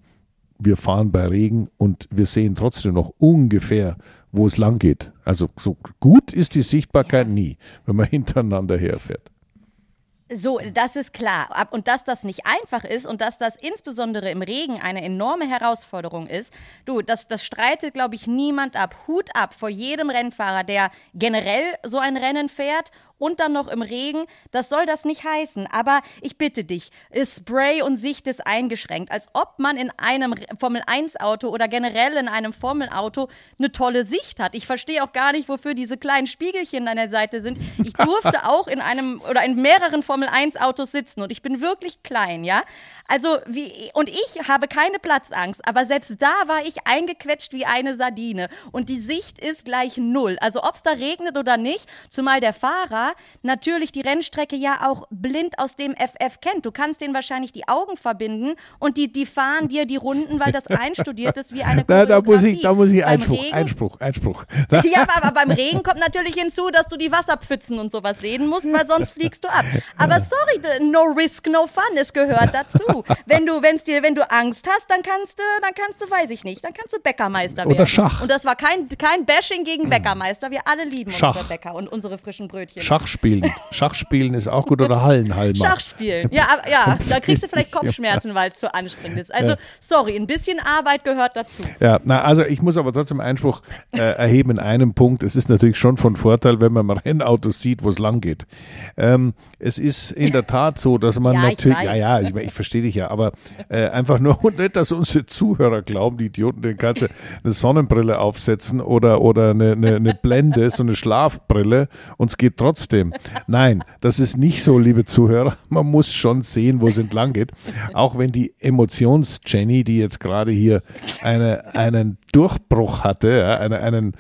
wir fahren bei Regen und wir sehen trotzdem noch ungefähr, wo es lang geht. Also so gut ist die Sichtbarkeit nie, wenn man hintereinander herfährt. So, das ist klar. Und dass das nicht einfach ist und dass das insbesondere im Regen eine enorme Herausforderung ist, du, das, das streitet, glaube ich, niemand ab. Hut ab vor jedem Rennfahrer, der generell so ein Rennen fährt und dann noch im Regen. Das soll das nicht heißen. Aber ich bitte dich, Spray und Sicht ist eingeschränkt. Als ob man in einem Formel-1-Auto oder generell in einem Formel-Auto eine tolle Sicht hat. Ich verstehe auch gar nicht, wofür diese kleinen Spiegelchen an der Seite sind. Ich durfte auch in einem oder in mehreren Formel-1-Autos sitzen und ich bin wirklich klein, ja. Also wie und ich habe keine Platzangst, aber selbst da war ich eingequetscht wie eine Sardine und die Sicht ist gleich null. Also ob es da regnet oder nicht, zumal der Fahrer natürlich die Rennstrecke ja auch blind aus dem FF kennt. Du kannst denen wahrscheinlich die Augen verbinden und die, die fahren dir die Runden, weil das einstudiert ist wie eine Na, da muss ich, da muss ich Einspruch, Regen, Einspruch, Einspruch. Ja, aber beim Regen kommt natürlich hinzu, dass du die Wasserpfützen und sowas sehen musst, weil sonst fliegst du ab. Aber sorry, no risk, no fun, es gehört dazu. Wenn du, wenn's dir, wenn du Angst hast, dann kannst du, dann kannst du, weiß ich nicht, dann kannst du Bäckermeister werden. Oder Schach. Und das war kein, kein Bashing gegen Bäckermeister. Wir alle lieben Schach. unsere Bäcker und unsere frischen Brötchen. Schach Schachspielen. Schachspielen ist auch gut oder Hallenhalmer. Schachspielen. Ja, aber, ja, da kriegst du vielleicht Kopfschmerzen, weil es zu anstrengend ist. Also, sorry, ein bisschen Arbeit gehört dazu. Ja, na, also ich muss aber trotzdem Einspruch äh, erheben in einem Punkt. Es ist natürlich schon von Vorteil, wenn man mal Rennautos sieht, wo es lang geht. Ähm, es ist in der Tat so, dass man ja, natürlich, ja, ja, ich, ich verstehe dich ja, aber äh, einfach nur nicht, dass unsere Zuhörer glauben, die Idioten, den kannst eine Sonnenbrille aufsetzen oder, oder eine, eine, eine Blende, so eine Schlafbrille und es geht trotzdem. Nein, das ist nicht so, liebe Zuhörer. Man muss schon sehen, wo es entlang geht. Auch wenn die Emotions-Jenny, die jetzt gerade hier eine, einen Durchbruch hatte, ja, eine, einen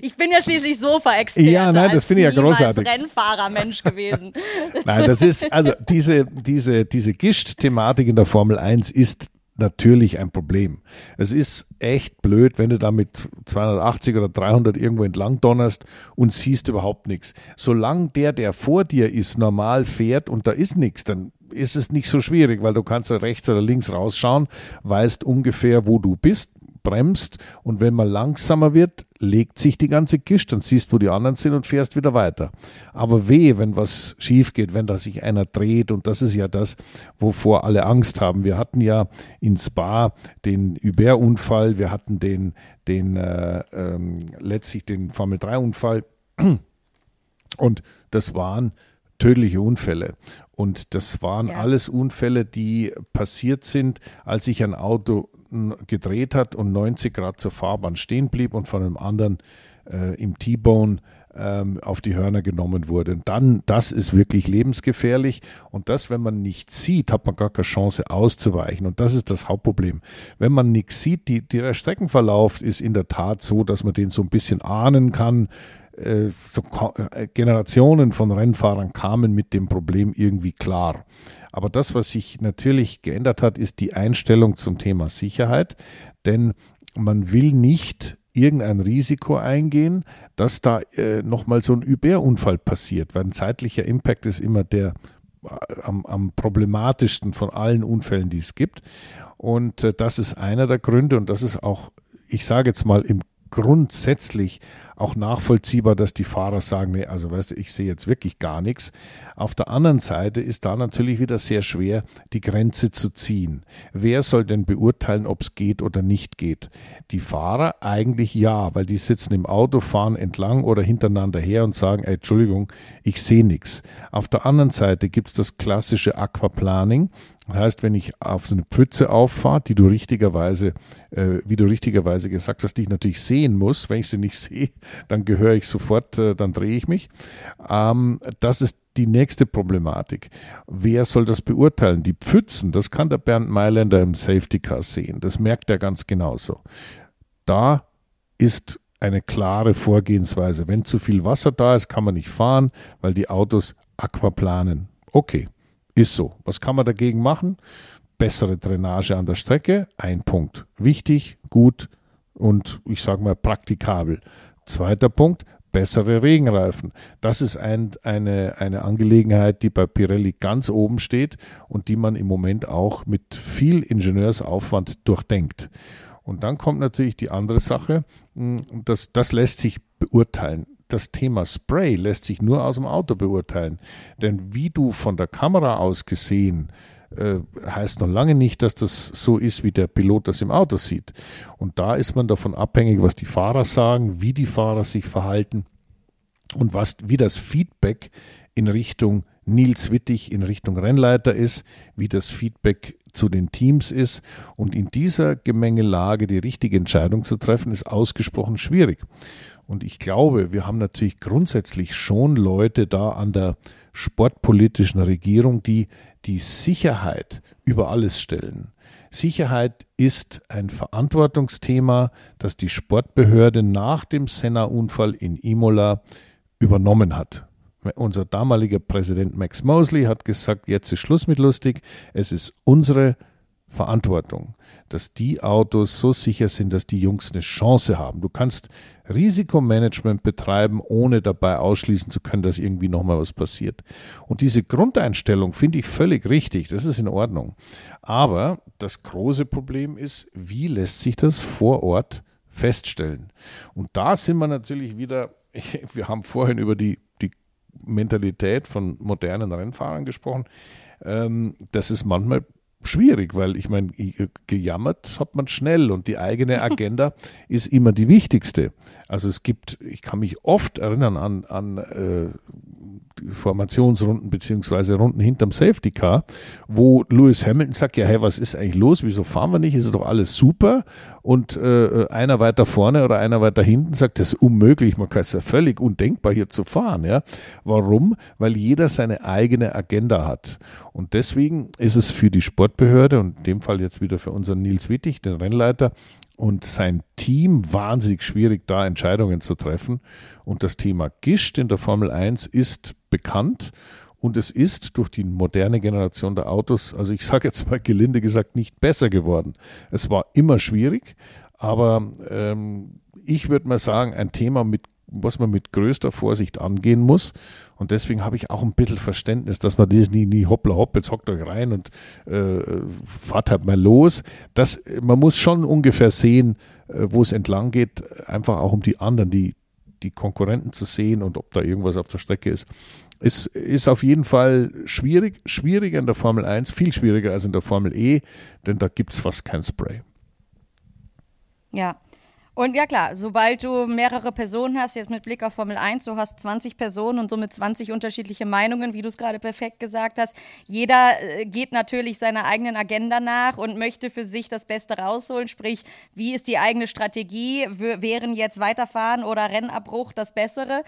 ich bin ja schließlich Sofa-Experte. Ja, nein, das finde ich ja großartig. Rennfahrermensch gewesen. nein, das ist, also diese, diese, diese Gischt-Thematik in der Formel 1 ist natürlich ein Problem. Es ist echt blöd, wenn du da mit 280 oder 300 irgendwo entlang donnerst und siehst überhaupt nichts. Solange der, der vor dir ist, normal fährt und da ist nichts, dann ist es nicht so schwierig, weil du kannst rechts oder links rausschauen, weißt ungefähr, wo du bist, bremst und wenn man langsamer wird, legt sich die ganze Kiste, dann siehst, wo die anderen sind und fährst wieder weiter. Aber weh, wenn was schief geht, wenn da sich einer dreht und das ist ja das, wovor alle Angst haben. Wir hatten ja in Spa den Uber-Unfall, wir hatten den, den äh, ähm, letztlich den Formel-3-Unfall und das waren tödliche Unfälle. Und das waren ja. alles Unfälle, die passiert sind, als sich ein Auto gedreht hat und 90 Grad zur Fahrbahn stehen blieb und von einem anderen äh, im T-Bone ähm, auf die Hörner genommen wurde. Dann, das ist wirklich lebensgefährlich und das, wenn man nichts sieht, hat man gar keine Chance auszuweichen und das ist das Hauptproblem. Wenn man nichts sieht, die, der Streckenverlauf ist in der Tat so, dass man den so ein bisschen ahnen kann, äh, so äh, Generationen von Rennfahrern kamen mit dem Problem irgendwie klar. Aber das, was sich natürlich geändert hat, ist die Einstellung zum Thema Sicherheit, denn man will nicht irgendein Risiko eingehen, dass da äh, nochmal so ein Überunfall passiert, weil ein zeitlicher Impact ist immer der äh, am, am problematischsten von allen Unfällen, die es gibt. Und äh, das ist einer der Gründe. Und das ist auch, ich sage jetzt mal, im grundsätzlich auch nachvollziehbar, dass die Fahrer sagen, nee, also weißt du, ich sehe jetzt wirklich gar nichts. Auf der anderen Seite ist da natürlich wieder sehr schwer, die Grenze zu ziehen. Wer soll denn beurteilen, ob es geht oder nicht geht? Die Fahrer eigentlich ja, weil die sitzen im Auto, fahren entlang oder hintereinander her und sagen, ey, Entschuldigung, ich sehe nichts. Auf der anderen Seite gibt es das klassische Aquaplaning. Das heißt, wenn ich auf so eine Pfütze auffahre, die du richtigerweise, äh, wie du richtigerweise gesagt hast, die ich natürlich sehen muss, wenn ich sie nicht sehe, dann gehöre ich sofort, äh, dann drehe ich mich. Ähm, das ist die nächste Problematik. Wer soll das beurteilen? Die Pfützen, das kann der Bernd Mailänder im Safety Car sehen. Das merkt er ganz genauso. Da ist eine klare Vorgehensweise. Wenn zu viel Wasser da ist, kann man nicht fahren, weil die Autos aquaplanen. Okay, ist so. Was kann man dagegen machen? Bessere Drainage an der Strecke, ein Punkt. Wichtig, gut und ich sage mal praktikabel. Zweiter Punkt, bessere Regenreifen. Das ist ein, eine, eine Angelegenheit, die bei Pirelli ganz oben steht und die man im Moment auch mit viel Ingenieursaufwand durchdenkt. Und dann kommt natürlich die andere Sache, hm, das, das lässt sich beurteilen. Das Thema Spray lässt sich nur aus dem Auto beurteilen. Denn wie du von der Kamera aus gesehen äh, heißt noch lange nicht, dass das so ist, wie der Pilot das im Auto sieht. Und da ist man davon abhängig, was die Fahrer sagen, wie die Fahrer sich verhalten und was, wie das Feedback in Richtung Nils Wittig in Richtung Rennleiter ist, wie das Feedback zu den Teams ist. Und in dieser Gemengelage die richtige Entscheidung zu treffen, ist ausgesprochen schwierig. Und ich glaube, wir haben natürlich grundsätzlich schon Leute da an der sportpolitischen Regierung, die die Sicherheit über alles stellen. Sicherheit ist ein Verantwortungsthema, das die Sportbehörde nach dem Senna-Unfall in Imola übernommen hat. Unser damaliger Präsident Max Mosley hat gesagt, jetzt ist Schluss mit lustig, es ist unsere Verantwortung, dass die Autos so sicher sind, dass die Jungs eine Chance haben. Du kannst Risikomanagement betreiben, ohne dabei ausschließen zu können, dass irgendwie nochmal was passiert. Und diese Grundeinstellung finde ich völlig richtig, das ist in Ordnung. Aber das große Problem ist, wie lässt sich das vor Ort feststellen? Und da sind wir natürlich wieder, wir haben vorhin über die, die Mentalität von modernen Rennfahrern gesprochen. Ähm, das ist manchmal schwierig, weil ich meine, gejammert hat man schnell und die eigene Agenda ist immer die wichtigste. Also es gibt, ich kann mich oft erinnern an, an äh, Formationsrunden beziehungsweise Runden hinterm Safety Car, wo Lewis Hamilton sagt, ja, hey, was ist eigentlich los? Wieso fahren wir nicht? Ist doch alles super? Und äh, einer weiter vorne oder einer weiter hinten sagt, das ist unmöglich, man kann es ja völlig undenkbar hier zu fahren. Ja? Warum? Weil jeder seine eigene Agenda hat. Und deswegen ist es für die Sportbehörde und in dem Fall jetzt wieder für unseren Nils Wittig, den Rennleiter, und sein Team wahnsinnig schwierig, da Entscheidungen zu treffen. Und das Thema Gischt in der Formel 1 ist bekannt und es ist durch die moderne Generation der Autos, also ich sage jetzt mal gelinde gesagt, nicht besser geworden. Es war immer schwierig, aber ähm, ich würde mal sagen, ein Thema mit was man mit größter Vorsicht angehen muss. Und deswegen habe ich auch ein bisschen Verständnis, dass man dieses nie, nie hoppla hopp, jetzt hockt euch rein und äh, fahrt halt mal los. Das, man muss schon ungefähr sehen, äh, wo es entlang geht, einfach auch um die anderen, die, die Konkurrenten zu sehen und ob da irgendwas auf der Strecke ist. Es ist auf jeden Fall schwierig, schwieriger in der Formel 1, viel schwieriger als in der Formel E, denn da gibt es fast kein Spray. Ja, und ja klar, sobald du mehrere Personen hast, jetzt mit Blick auf Formel 1, du hast 20 Personen und somit 20 unterschiedliche Meinungen, wie du es gerade perfekt gesagt hast. Jeder äh, geht natürlich seiner eigenen Agenda nach und möchte für sich das Beste rausholen. Sprich, wie ist die eigene Strategie? Wären jetzt Weiterfahren oder Rennabbruch das Bessere?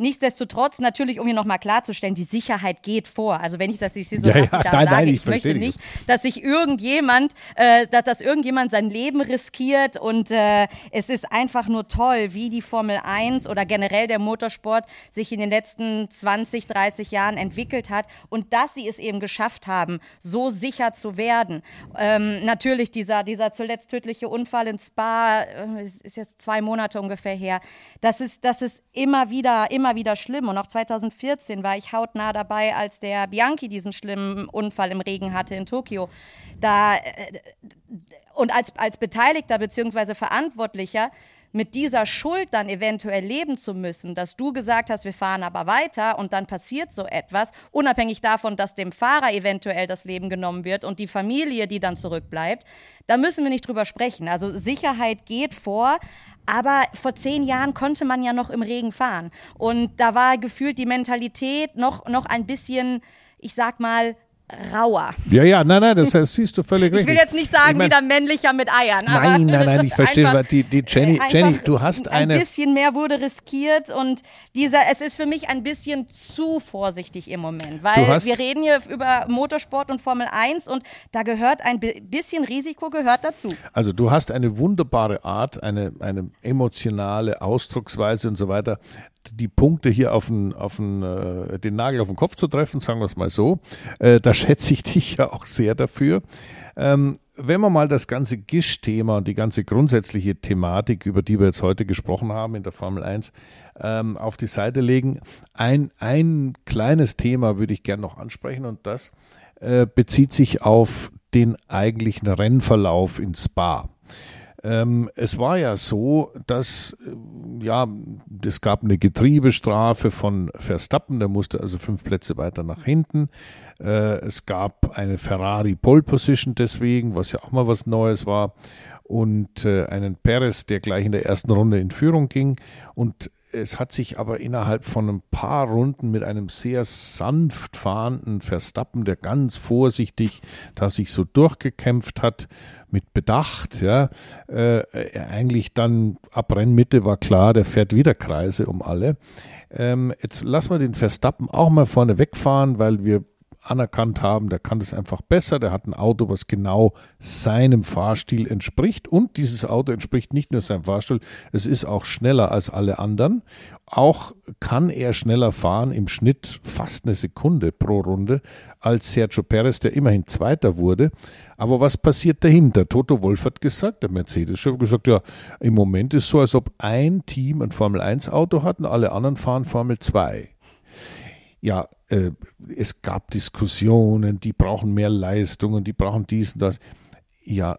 Nichtsdestotrotz, natürlich, um hier nochmal klarzustellen, die Sicherheit geht vor. Also wenn ich das ich so ja, ja, nein, sage, ich, ich möchte nicht, dass sich irgendjemand, äh, dass, dass irgendjemand sein Leben riskiert und äh, es ist einfach nur toll, wie die Formel 1 oder generell der Motorsport sich in den letzten 20, 30 Jahren entwickelt hat und dass sie es eben geschafft haben, so sicher zu werden. Ähm, natürlich dieser, dieser zuletzt tödliche Unfall in Spa, äh, ist jetzt zwei Monate ungefähr her, das ist, das ist immer wieder, immer immer wieder schlimm. Und auch 2014 war ich hautnah dabei, als der Bianchi diesen schlimmen Unfall im Regen hatte in Tokio. Da, äh, und als, als Beteiligter bzw. Verantwortlicher mit dieser Schuld dann eventuell leben zu müssen, dass du gesagt hast, wir fahren aber weiter und dann passiert so etwas, unabhängig davon, dass dem Fahrer eventuell das Leben genommen wird und die Familie, die dann zurückbleibt, da müssen wir nicht drüber sprechen. Also Sicherheit geht vor, aber vor zehn Jahren konnte man ja noch im Regen fahren. Und da war gefühlt die Mentalität noch, noch ein bisschen, ich sag mal, rauer. Ja, ja, nein, nein, das, das siehst du völlig richtig. Ich will jetzt nicht sagen, ich mein, wieder männlicher mit Eiern. Nein, nein, nein, ich verstehe es. Die, die Jenny, Jenny, du hast eine. Ein bisschen mehr wurde riskiert und dieser, es ist für mich ein bisschen zu vorsichtig im Moment, weil wir reden hier über Motorsport und Formel 1 und da gehört ein bisschen Risiko gehört dazu. Also du hast eine wunderbare Art, eine, eine emotionale Ausdrucksweise und so weiter die Punkte hier auf den, auf den, äh, den Nagel auf den Kopf zu treffen, sagen wir es mal so. Äh, da schätze ich dich ja auch sehr dafür. Ähm, wenn wir mal das ganze Gisch-Thema und die ganze grundsätzliche Thematik, über die wir jetzt heute gesprochen haben in der Formel 1, ähm, auf die Seite legen, ein, ein kleines Thema würde ich gerne noch ansprechen und das äh, bezieht sich auf den eigentlichen Rennverlauf in Spa. Ähm, es war ja so, dass äh, ja, es gab eine Getriebestrafe von Verstappen, der musste also fünf Plätze weiter nach hinten. Äh, es gab eine Ferrari Pole Position deswegen, was ja auch mal was Neues war. Und äh, einen Perez, der gleich in der ersten Runde in Führung ging. Und es hat sich aber innerhalb von ein paar Runden mit einem sehr sanft fahrenden Verstappen, der ganz vorsichtig da sich so durchgekämpft hat, mit Bedacht, ja, äh, eigentlich dann ab Rennmitte war klar, der fährt wieder Kreise um alle. Ähm, jetzt lassen wir den Verstappen auch mal vorne wegfahren, weil wir anerkannt haben, der kann das einfach besser, der hat ein Auto, was genau seinem Fahrstil entspricht und dieses Auto entspricht nicht nur seinem Fahrstil, es ist auch schneller als alle anderen. Auch kann er schneller fahren, im Schnitt fast eine Sekunde pro Runde, als Sergio Perez, der immerhin Zweiter wurde. Aber was passiert dahinter? Toto Wolf hat gesagt, der Mercedes-Chef gesagt, ja, im Moment ist so, als ob ein Team ein Formel-1-Auto hat und alle anderen fahren Formel 2 ja, äh, es gab Diskussionen, die brauchen mehr Leistungen, die brauchen dies und das. Ja,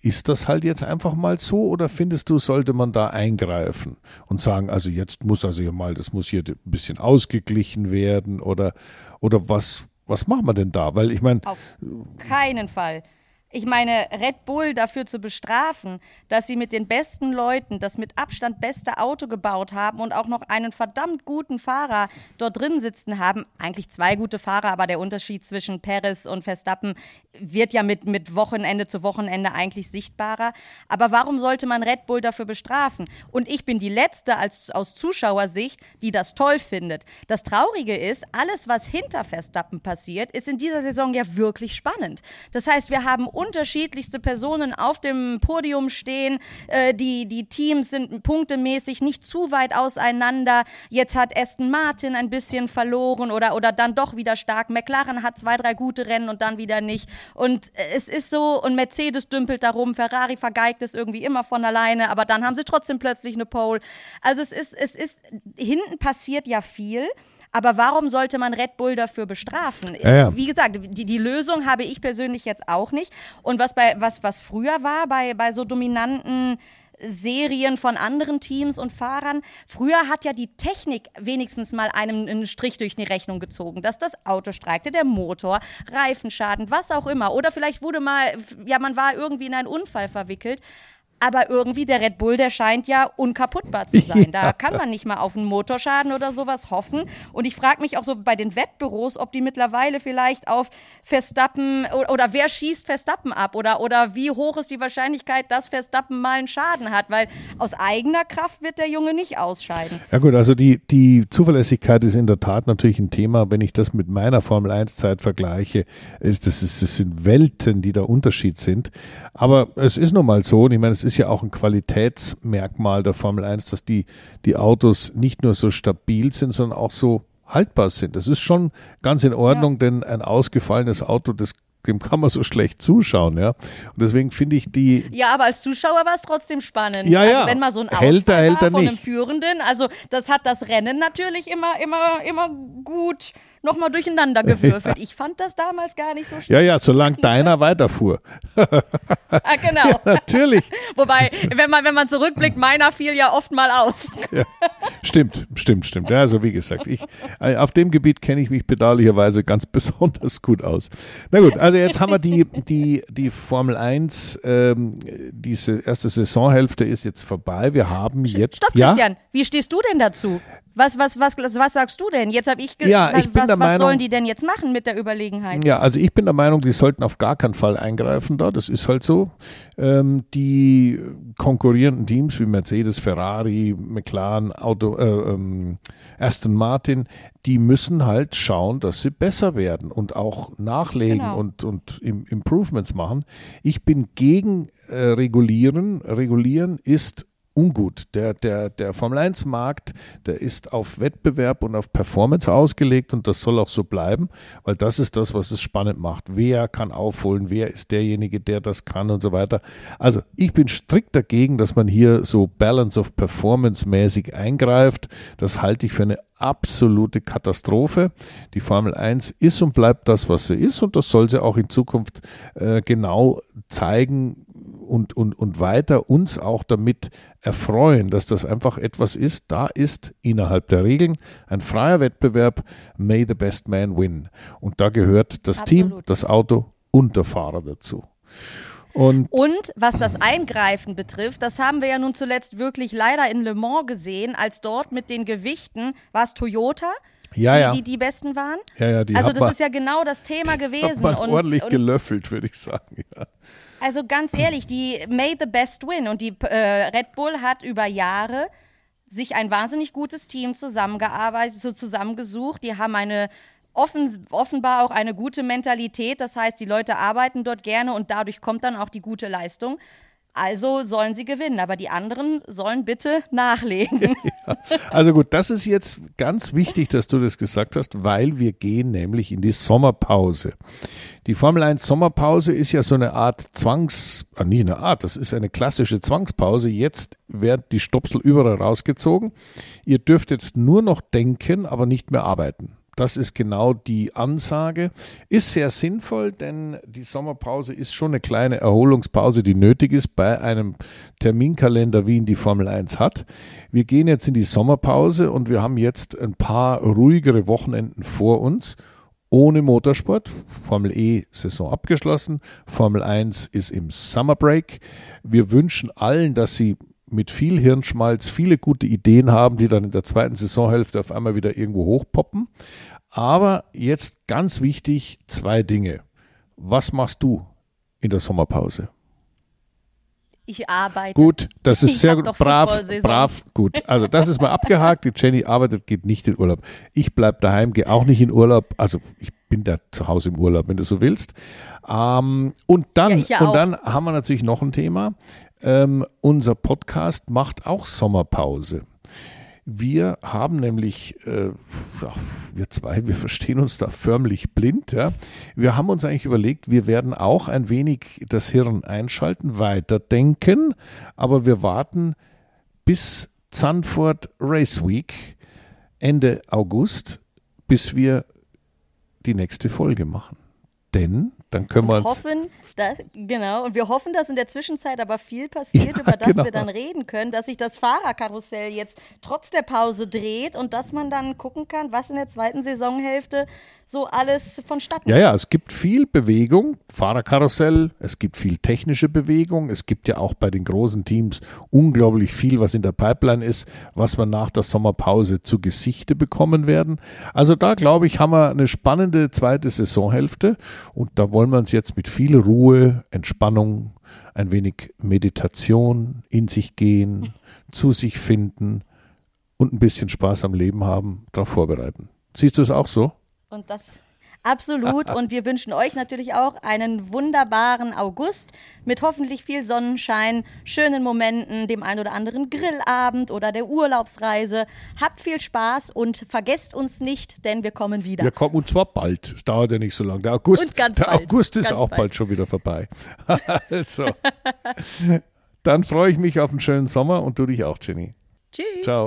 ist das halt jetzt einfach mal so oder findest du, sollte man da eingreifen und sagen, also jetzt muss also hier mal, das muss hier ein bisschen ausgeglichen werden oder, oder was, was machen wir denn da? Weil ich meine. Auf keinen Fall. Ich meine, Red Bull dafür zu bestrafen, dass sie mit den besten Leuten das mit Abstand beste Auto gebaut haben und auch noch einen verdammt guten Fahrer dort drin sitzen haben. Eigentlich zwei gute Fahrer, aber der Unterschied zwischen Perez und Verstappen wird ja mit, mit Wochenende zu Wochenende eigentlich sichtbarer. Aber warum sollte man Red Bull dafür bestrafen? Und ich bin die Letzte als, aus Zuschauersicht, die das toll findet. Das Traurige ist, alles, was hinter Verstappen passiert, ist in dieser Saison ja wirklich spannend. Das heißt, wir haben unterschiedlichste Personen auf dem Podium stehen. Äh, die, die Teams sind punktemäßig nicht zu weit auseinander. Jetzt hat Aston Martin ein bisschen verloren oder, oder dann doch wieder stark. McLaren hat zwei, drei gute Rennen und dann wieder nicht. Und es ist so, und Mercedes dümpelt darum, Ferrari vergeigt es irgendwie immer von alleine, aber dann haben sie trotzdem plötzlich eine Pole. Also es ist, es ist, hinten passiert ja viel. Aber warum sollte man Red Bull dafür bestrafen? Ja, ja. Wie gesagt, die, die Lösung habe ich persönlich jetzt auch nicht. Und was bei was was früher war bei bei so dominanten Serien von anderen Teams und Fahrern. Früher hat ja die Technik wenigstens mal einem einen Strich durch die Rechnung gezogen, dass das Auto streikte, der Motor, Reifenschaden, was auch immer. Oder vielleicht wurde mal, ja, man war irgendwie in einen Unfall verwickelt. Aber irgendwie der Red Bull, der scheint ja unkaputtbar zu sein. Da kann man nicht mal auf einen Motorschaden oder sowas hoffen. Und ich frage mich auch so bei den Wettbüros, ob die mittlerweile vielleicht auf Verstappen oder, oder, wer schießt Verstappen ab oder, oder wie hoch ist die Wahrscheinlichkeit, dass Verstappen mal einen Schaden hat, weil aus eigener Kraft wird der Junge nicht ausscheiden. Ja gut, also die, die Zuverlässigkeit ist in der Tat natürlich ein Thema. Wenn ich das mit meiner Formel 1 Zeit vergleiche, ist das, ist, das sind Welten, die der Unterschied sind. Aber es ist nun mal so, und ich meine, es ist ja auch ein Qualitätsmerkmal der Formel 1, dass die, die Autos nicht nur so stabil sind, sondern auch so haltbar sind. Das ist schon ganz in Ordnung, ja. denn ein ausgefallenes Auto, das dem kann man so schlecht zuschauen, ja. Und deswegen finde ich die. Ja, aber als Zuschauer war es trotzdem spannend. Ja, ja. Also wenn mal so ein hält Ausfall er, hält er von nicht. einem Führenden, also das hat das Rennen natürlich immer, immer, immer gut nochmal durcheinander gewürfelt. Ich fand das damals gar nicht so schlimm. Ja, ja, solange deiner weiterfuhr. ah, genau. Ja, natürlich. Wobei, wenn man, wenn man zurückblickt, meiner fiel ja oft mal aus. ja. Stimmt, stimmt, stimmt. Ja, also wie gesagt, ich, äh, auf dem Gebiet kenne ich mich bedauerlicherweise ganz besonders gut aus. Na gut, also jetzt haben wir die, die, die Formel 1, ähm, diese erste Saisonhälfte ist jetzt vorbei. Wir haben jetzt. Stopp, Christian, ja? wie stehst du denn dazu? Was, was, was, was sagst du denn? Jetzt habe ich gesagt, ja, ich was, was Meinung, sollen die denn jetzt machen mit der Überlegenheit? Ja, also ich bin der Meinung, die sollten auf gar keinen Fall eingreifen da. Das ist halt so. Ähm, die konkurrierenden Teams wie Mercedes, Ferrari, McLaren, Auto, äh, ähm, Aston Martin, die müssen halt schauen, dass sie besser werden und auch nachlegen genau. und, und Improvements machen. Ich bin gegen äh, Regulieren. Regulieren ist ungut. Der, der, der Formel 1 Markt, der ist auf Wettbewerb und auf Performance ausgelegt und das soll auch so bleiben, weil das ist das, was es spannend macht. Wer kann aufholen, wer ist derjenige, der das kann und so weiter. Also ich bin strikt dagegen, dass man hier so Balance of Performance mäßig eingreift. Das halte ich für eine absolute Katastrophe. Die Formel 1 ist und bleibt das, was sie ist und das soll sie auch in Zukunft äh, genau zeigen, und, und, und weiter uns auch damit erfreuen, dass das einfach etwas ist, da ist innerhalb der Regeln ein freier Wettbewerb, may the best man win. Und da gehört das Absolut. Team, das Auto und der Fahrer dazu. Und, und, was das Eingreifen betrifft, das haben wir ja nun zuletzt wirklich leider in Le Mans gesehen, als dort mit den Gewichten, war es Toyota, ja, die, ja. die, die besten waren? Ja, ja, die also das man, ist ja genau das Thema gewesen. Und, ordentlich und, gelöffelt, würde ich sagen. Ja. Also ganz ehrlich, die made the best win und die äh, Red Bull hat über Jahre sich ein wahnsinnig gutes Team zusammengearbeitet, so zusammengesucht. Die haben eine offen, offenbar auch eine gute Mentalität. Das heißt, die Leute arbeiten dort gerne und dadurch kommt dann auch die gute Leistung. Also sollen sie gewinnen, aber die anderen sollen bitte nachlegen. Ja, also gut, das ist jetzt ganz wichtig, dass du das gesagt hast, weil wir gehen nämlich in die Sommerpause. Die Formel 1 Sommerpause ist ja so eine Art Zwangs, ah, nicht eine Art, das ist eine klassische Zwangspause. Jetzt werden die Stopsel überall rausgezogen. Ihr dürft jetzt nur noch denken, aber nicht mehr arbeiten. Das ist genau die Ansage. Ist sehr sinnvoll, denn die Sommerpause ist schon eine kleine Erholungspause, die nötig ist bei einem Terminkalender, wie ihn die Formel 1 hat. Wir gehen jetzt in die Sommerpause und wir haben jetzt ein paar ruhigere Wochenenden vor uns. Ohne Motorsport. Formel E Saison abgeschlossen. Formel 1 ist im Summer Break. Wir wünschen allen, dass sie mit viel Hirnschmalz viele gute Ideen haben, die dann in der zweiten Saisonhälfte auf einmal wieder irgendwo hochpoppen. Aber jetzt ganz wichtig, zwei Dinge. Was machst du in der Sommerpause? Ich arbeite. Gut, das ist ich sehr gut. Brav, brav, gut. Also das ist mal abgehakt. Die Jenny arbeitet, geht nicht in Urlaub. Ich bleibe daheim, gehe auch nicht in Urlaub. Also ich bin da zu Hause im Urlaub, wenn du so willst. Ähm, und dann, Ja, und dann haben wir natürlich noch ein Thema. Ähm, unser Podcast macht auch Sommerpause. Wir haben nämlich, äh, wir zwei, wir verstehen uns da förmlich blind. Ja. Wir haben uns eigentlich überlegt, wir werden auch ein wenig das Hirn einschalten, weiterdenken, aber wir warten bis Zandvoort Race Week Ende August, bis wir die nächste Folge machen. Denn dann können wir uns. hoffen, dass, genau, und wir hoffen, dass in der Zwischenzeit aber viel passiert, Ja, über das genau. wir dann reden können, dass sich das Fahrerkarussell jetzt trotz der Pause dreht und dass man dann gucken kann, was in der zweiten Saisonhälfte so alles vonstatten Ja, ja, es gibt viel Bewegung, Fahrerkarussell, es gibt viel technische Bewegung, es gibt ja auch bei den großen Teams unglaublich viel, was in der Pipeline ist, was wir nach der Sommerpause zu Gesichte bekommen werden. Also da glaube ich, haben wir eine spannende zweite Saisonhälfte und da wollen wir uns jetzt mit viel Ruhe, Entspannung, ein wenig Meditation, in sich gehen, zu sich finden und ein bisschen Spaß am Leben haben, darauf vorbereiten. Siehst du es auch so? Und das absolut. Und wir wünschen euch natürlich auch einen wunderbaren August mit hoffentlich viel Sonnenschein, schönen Momenten, dem ein oder anderen Grillabend oder der Urlaubsreise. Habt viel Spaß und vergesst uns nicht, denn wir kommen wieder. Wir kommen und zwar bald. Es dauert ja nicht so lange. Der August, Und ganz der bald. August ist Ganz auch bald. bald schon wieder vorbei. also, dann freue ich mich auf einen schönen Sommer und du dich auch, Jenny. Tschüss. Ciao.